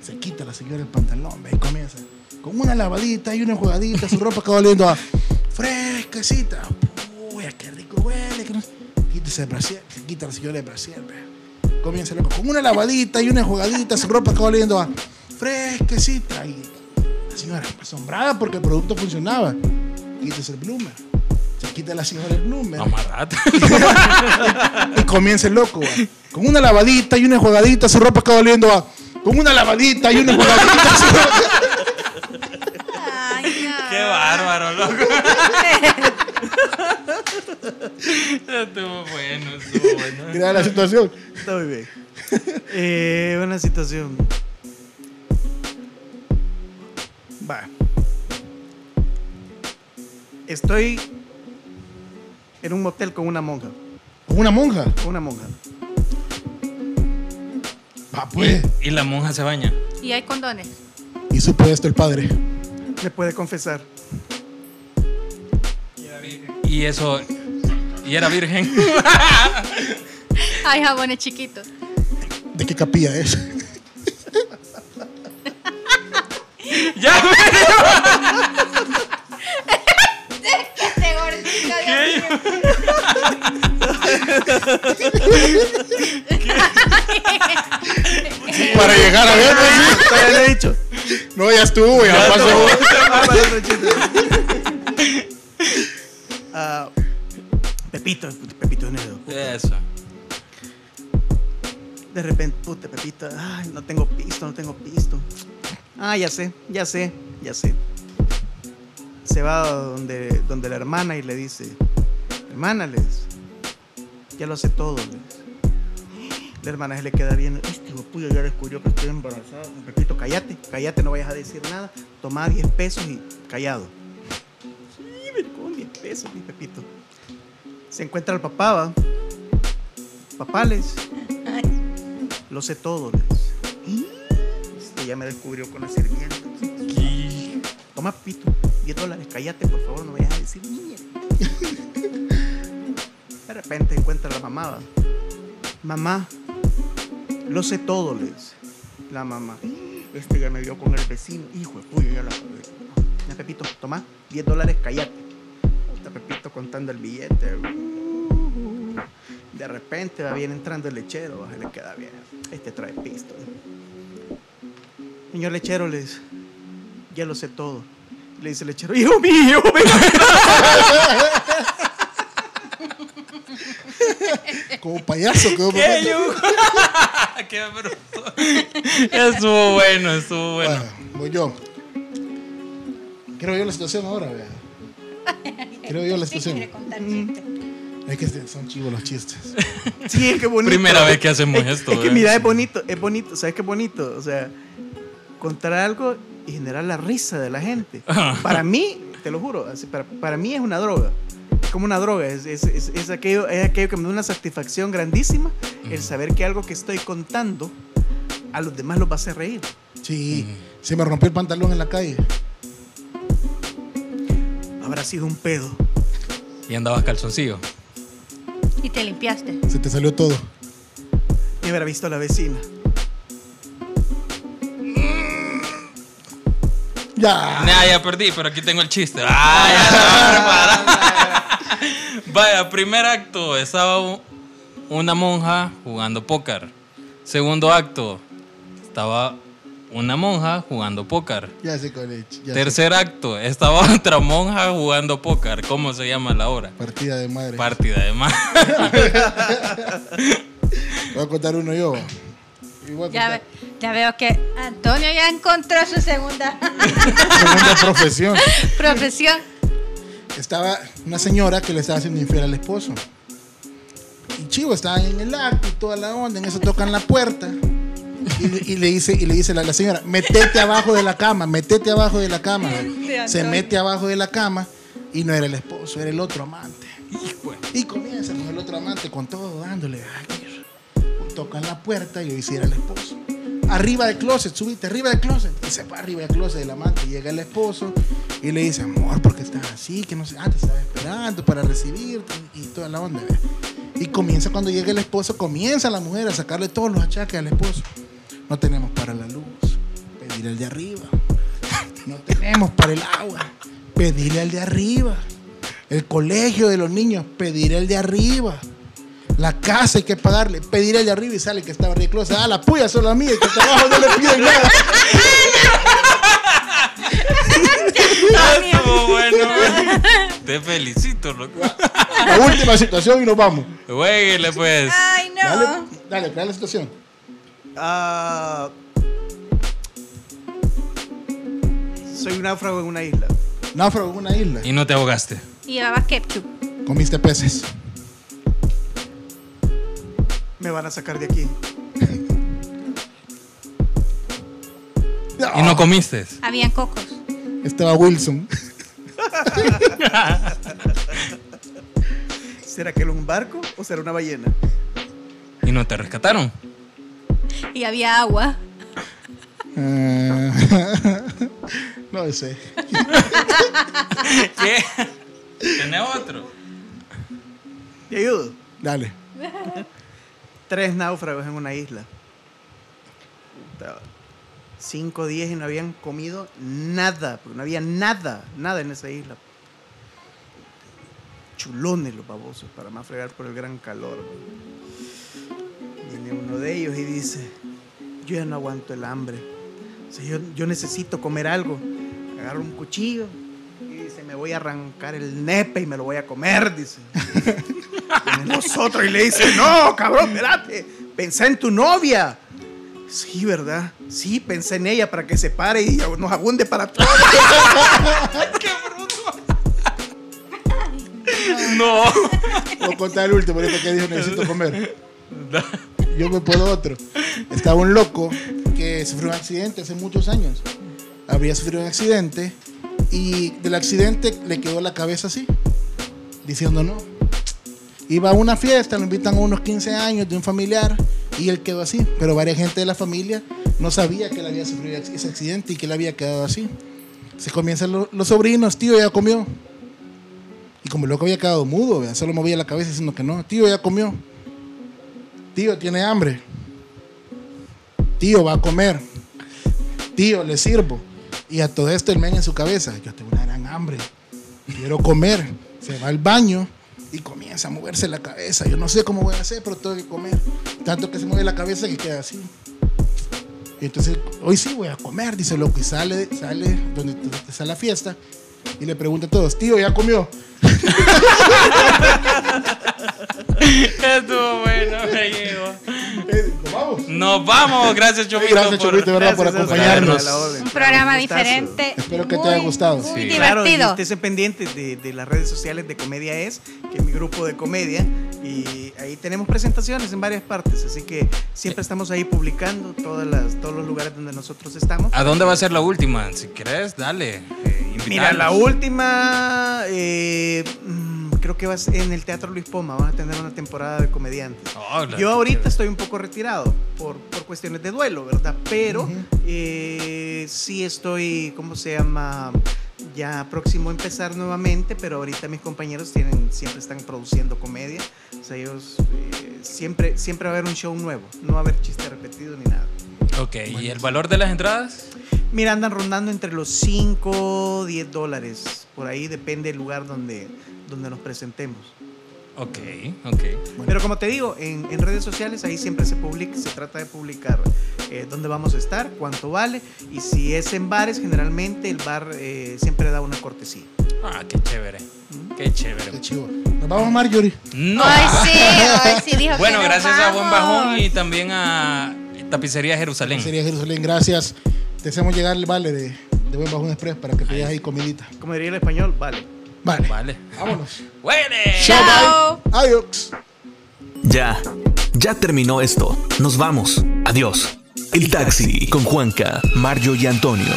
S2: se quita la señora el pantalón, ve, comienza. Con una lavadita y una jugadita, su ropa quedó oliendo a fresquecita. Uy, qué rico huele. Que no... Quítese el brasier, se quita la señora el brasier, ve. Comienza loco, con una lavadita y una jugadita, su ropa quedó oliendo a fresquecita. Y la señora asombrada porque el producto funcionaba. Quítese el bloomer. Se quita la señora el bloomer.
S1: Amarrate.
S2: Y comienza el loco. va. Con una lavadita y una jugadita, su ropa queda oliendo a. Con una lavadita y una jugadita. su ropa-
S3: Ay, no.
S1: Qué bárbaro, loco. estuvo bueno, estuvo bueno.
S2: Mira la situación.
S5: Está muy bien. Eh, una situación. Va. Estoy en un motel con una monja.
S2: Con una monja.
S5: Con una monja.
S2: Va, pues.
S1: Y la monja se baña.
S3: Y hay condones.
S2: Y supo esto el padre.
S5: Me puede confesar.
S1: Y eso. Y era virgen.
S3: Hay jabones chiquitos.
S2: ¿De qué capilla es?
S1: ya,
S3: Este
S2: Para llegar a ver, pues,
S5: Todavía no he dicho.
S2: sí. No, ya estuvo, ya pasó.
S5: Ah, otro chiste. Ah, Pepito, Pepito Negro.
S1: Eso.
S5: De repente, puta, Pepito, ay, no tengo pisto, no tengo pisto. Ah, ya sé, ya sé, ya sé. Se va donde, donde la hermana y le dice, hermana, les, ya lo sé todo, les. La hermana se le queda viendo, este puya ya descubrió que estoy embarazada. Pepito, cállate, cállate, no vayas a decir nada. Toma 10 pesos y callado. Sí, con 10 pesos, mi Pepito. Se encuentra el papá, va. Papá, les, lo sé todo, les. Este ya me descubrió con la sirvienta. Toma, Pito, 10 dólares, cállate, por favor, no vayas a decir mierda. De repente encuentra a la mamá. va. Mamá, lo sé todo, les. La mamá. Este ya me vio con el vecino. Hijo de ya la Ya, Pepito, toma, 10 dólares, cállate. Está Pepito contando el billete. De repente va bien entrando el lechero, se le queda bien. Este trae pisto. Señor lechero, les, ya lo sé todo. Le dice el lechero, hijo mío, venga.
S2: Como payaso quedó
S1: ¿Qué, yo? Qué bruto. Estuvo bueno, estuvo bueno.
S2: Bueno, voy yo. Creo yo la situación ahora, vea. Creo yo la situación.
S3: chistes.
S2: Es que son chivos los chistes.
S5: Sí, es que bonito.
S1: Primera vez que hacemos
S5: Es-
S1: esto,
S5: Es que
S1: ¿eh?
S5: mira, es bonito, es bonito, ¿sabes qué bonito? O sea, contar algo y generar la risa de la gente. Para mí, te lo juro, así, para, para mí es una droga. Es como una droga, es, es, es, es aquello, es aquello que me da una satisfacción grandísima, el saber que algo que estoy contando a los demás los va a hacer reír.
S2: Sí, se me rompió el pantalón en la calle.
S5: Habrá sido un pedo.
S1: Y andabas calzoncillo.
S3: Y te limpiaste.
S2: Se te salió todo.
S5: Me hubiera visto a la vecina.
S2: Ya.
S1: Nah, ya perdí, pero aquí tengo el chiste. Ah, ya, Vaya, primer acto, estaba una monja jugando póker. Segundo acto, estaba una monja jugando póker.
S2: Ya sé es. ya sé.
S1: Tercer acto, estaba otra monja jugando póker. ¿Cómo se llama la hora?
S2: Partida de madre.
S1: Partida de más.
S2: Voy a contar uno yo. Y voy a contar
S3: ya veo que Antonio ya encontró su segunda
S2: segunda profesión.
S3: profesión.
S2: Estaba una señora que le estaba haciendo infiel al esposo. Y chivo, estaban en el acto y toda la onda. En eso tocan la puerta. Y, y le dice, y le dice la, la señora, metete abajo de la cama, metete abajo de la cama. Se mete abajo de la cama y no era el esposo, era el otro amante. Y comienza con el otro amante con todo dándole. ay, Tocan la puerta y yo hiciera el esposo. Arriba del closet, subiste arriba del closet. Y se va arriba del closet del amante. Llega el esposo y le dice, amor, ¿por qué estás así? Que no sé, ah, te estaba esperando para recibirte y toda la onda. Y comienza cuando llega el esposo, comienza la mujer a sacarle todos los achaques al esposo. No tenemos para la luz, pedir el de arriba. No tenemos para el agua, pedirle al de arriba. El colegio de los niños, pedir el de arriba. La casa hay que pagarle, pedir de arriba y sale que estaba closet. Ah, la puya solo a mí, el que está abajo no le piden nada.
S1: Estuvo bueno. Te felicito, loco.
S2: La última situación y nos vamos.
S1: Jueguele, pues.
S3: Ay, no.
S2: Dale, dale, la situación.
S5: Ah, soy un náufrago en una isla.
S2: Náufrago en una isla.
S1: Y no te ahogaste.
S3: Y llevaba ketchup.
S2: Comiste peces.
S5: Me van a sacar de aquí.
S1: Y no comiste.
S3: Habían cocos.
S2: Estaba Wilson.
S5: ¿Será que era un barco o será una ballena?
S1: Y no te rescataron.
S3: Y había agua.
S2: Ah, no sé.
S1: ¿Qué? ¿Tenés otro?
S5: ¿Te ayudo?
S2: Dale.
S5: Tres náufragos en una isla. Cinco días y no habían comido nada, porque no había nada, nada en esa isla. Chulones los babosos para más fregar por el gran calor. Viene uno de ellos y dice, yo ya no aguanto el hambre. Yo, necesito comer algo. Agarra un cuchillo me voy a arrancar el nepe y me lo voy a comer, dice. Nosotros y le dice, no, cabrón, espérate, pensá en tu novia. Sí, ¿verdad? Sí, pensé en ella para que se pare y nos abunde para todos.
S1: No.
S2: Voy a contar el último, ahorita que dijo necesito comer. Yo me puedo otro. Estaba un loco que sufrió un accidente hace muchos años. Habría sufrido un accidente y del accidente le quedó la cabeza así, diciendo no. Iba a una fiesta, lo invitan a unos 15 años de un familiar y él quedó así. Pero varias gente de la familia no sabía que él había sufrido ese accidente y que él había quedado así. Se comienzan lo- los sobrinos, tío, ya comió. Y como el loco había quedado mudo, solo movía la cabeza diciendo que no. Tío, ya comió. Tío, tiene hambre. Tío, va a comer. Tío, le sirvo. Y a todo esto el men en su cabeza, yo tengo una gran hambre. Quiero comer. Se va al baño y comienza a moverse la cabeza. Yo no sé cómo voy a hacer, pero tengo que comer. Tanto que se mueve la cabeza que queda así. Y entonces, hoy sí voy a comer, dice loco. Y sale, sale donde donde está la fiesta. Y le pregunta a todos, tío, ¿ya comió?
S1: Estuvo bueno, me llegó.
S2: ¿Nos vamos?
S1: Nos vamos. Gracias, Chomito.
S2: Gracias,
S1: por-
S2: Chomito, por acompañarnos.
S3: Un programa diferente.
S2: Espero que te
S3: muy,
S2: haya gustado.
S3: Muy
S1: Sí.
S5: Claro,
S3: divertido.
S5: estése pendiente de, de las redes sociales de Comedia Es, que es mi grupo de comedia, y ahí tenemos presentaciones en varias partes, así que siempre estamos ahí publicando todas las, todos los lugares donde nosotros estamos.
S1: ¿A dónde va a ser la última? Si querés, dale. eh,
S5: Mira, la última, eh, mm, creo que va a ser en el Teatro Luis Poma, van a tener una temporada de comediantes.
S1: Oh,
S5: Yo ahorita estoy un poco retirado por, por cuestiones de duelo, ¿verdad? Pero eh, sí estoy, ¿cómo se llama? Ya próximo a empezar nuevamente, pero ahorita mis compañeros tienen, siempre están produciendo comedia. O sea, ellos eh, siempre, siempre va a haber un show nuevo, no va a haber chiste repetido ni nada.
S1: Ok, ¿y el valor de las entradas?
S5: Mira, andan rondando entre los 5, 10 dólares. Por ahí depende del lugar donde, donde nos presentemos.
S1: Ok, ok.
S5: Pero como te digo, en, en redes sociales ahí siempre se publica, se trata de publicar eh, dónde vamos a estar, cuánto vale. Y si es en bares, generalmente el bar eh, siempre da una cortesía.
S1: Ah, qué chévere. Qué chévere.
S2: Qué chivo. Nos vamos, Marjorie.
S1: No.
S3: Ay, sí, ay, sí, dijo
S1: Bueno,
S3: que nos
S1: gracias a Buen. Bajón y también a Tapicería Jerusalén.
S2: Sería Jerusalén, gracias. Te hacemos llegar el vale de, de Buen Bajón Express para que te ahí comidita.
S5: Como diría el español, vale.
S2: Vale.
S1: Vale.
S2: Vámonos.
S1: ¡Huele!
S3: Chao.
S2: Adiós.
S4: Ya, ya terminó esto. Nos vamos. Adiós. El taxi con Juanca, Mario y Antonio.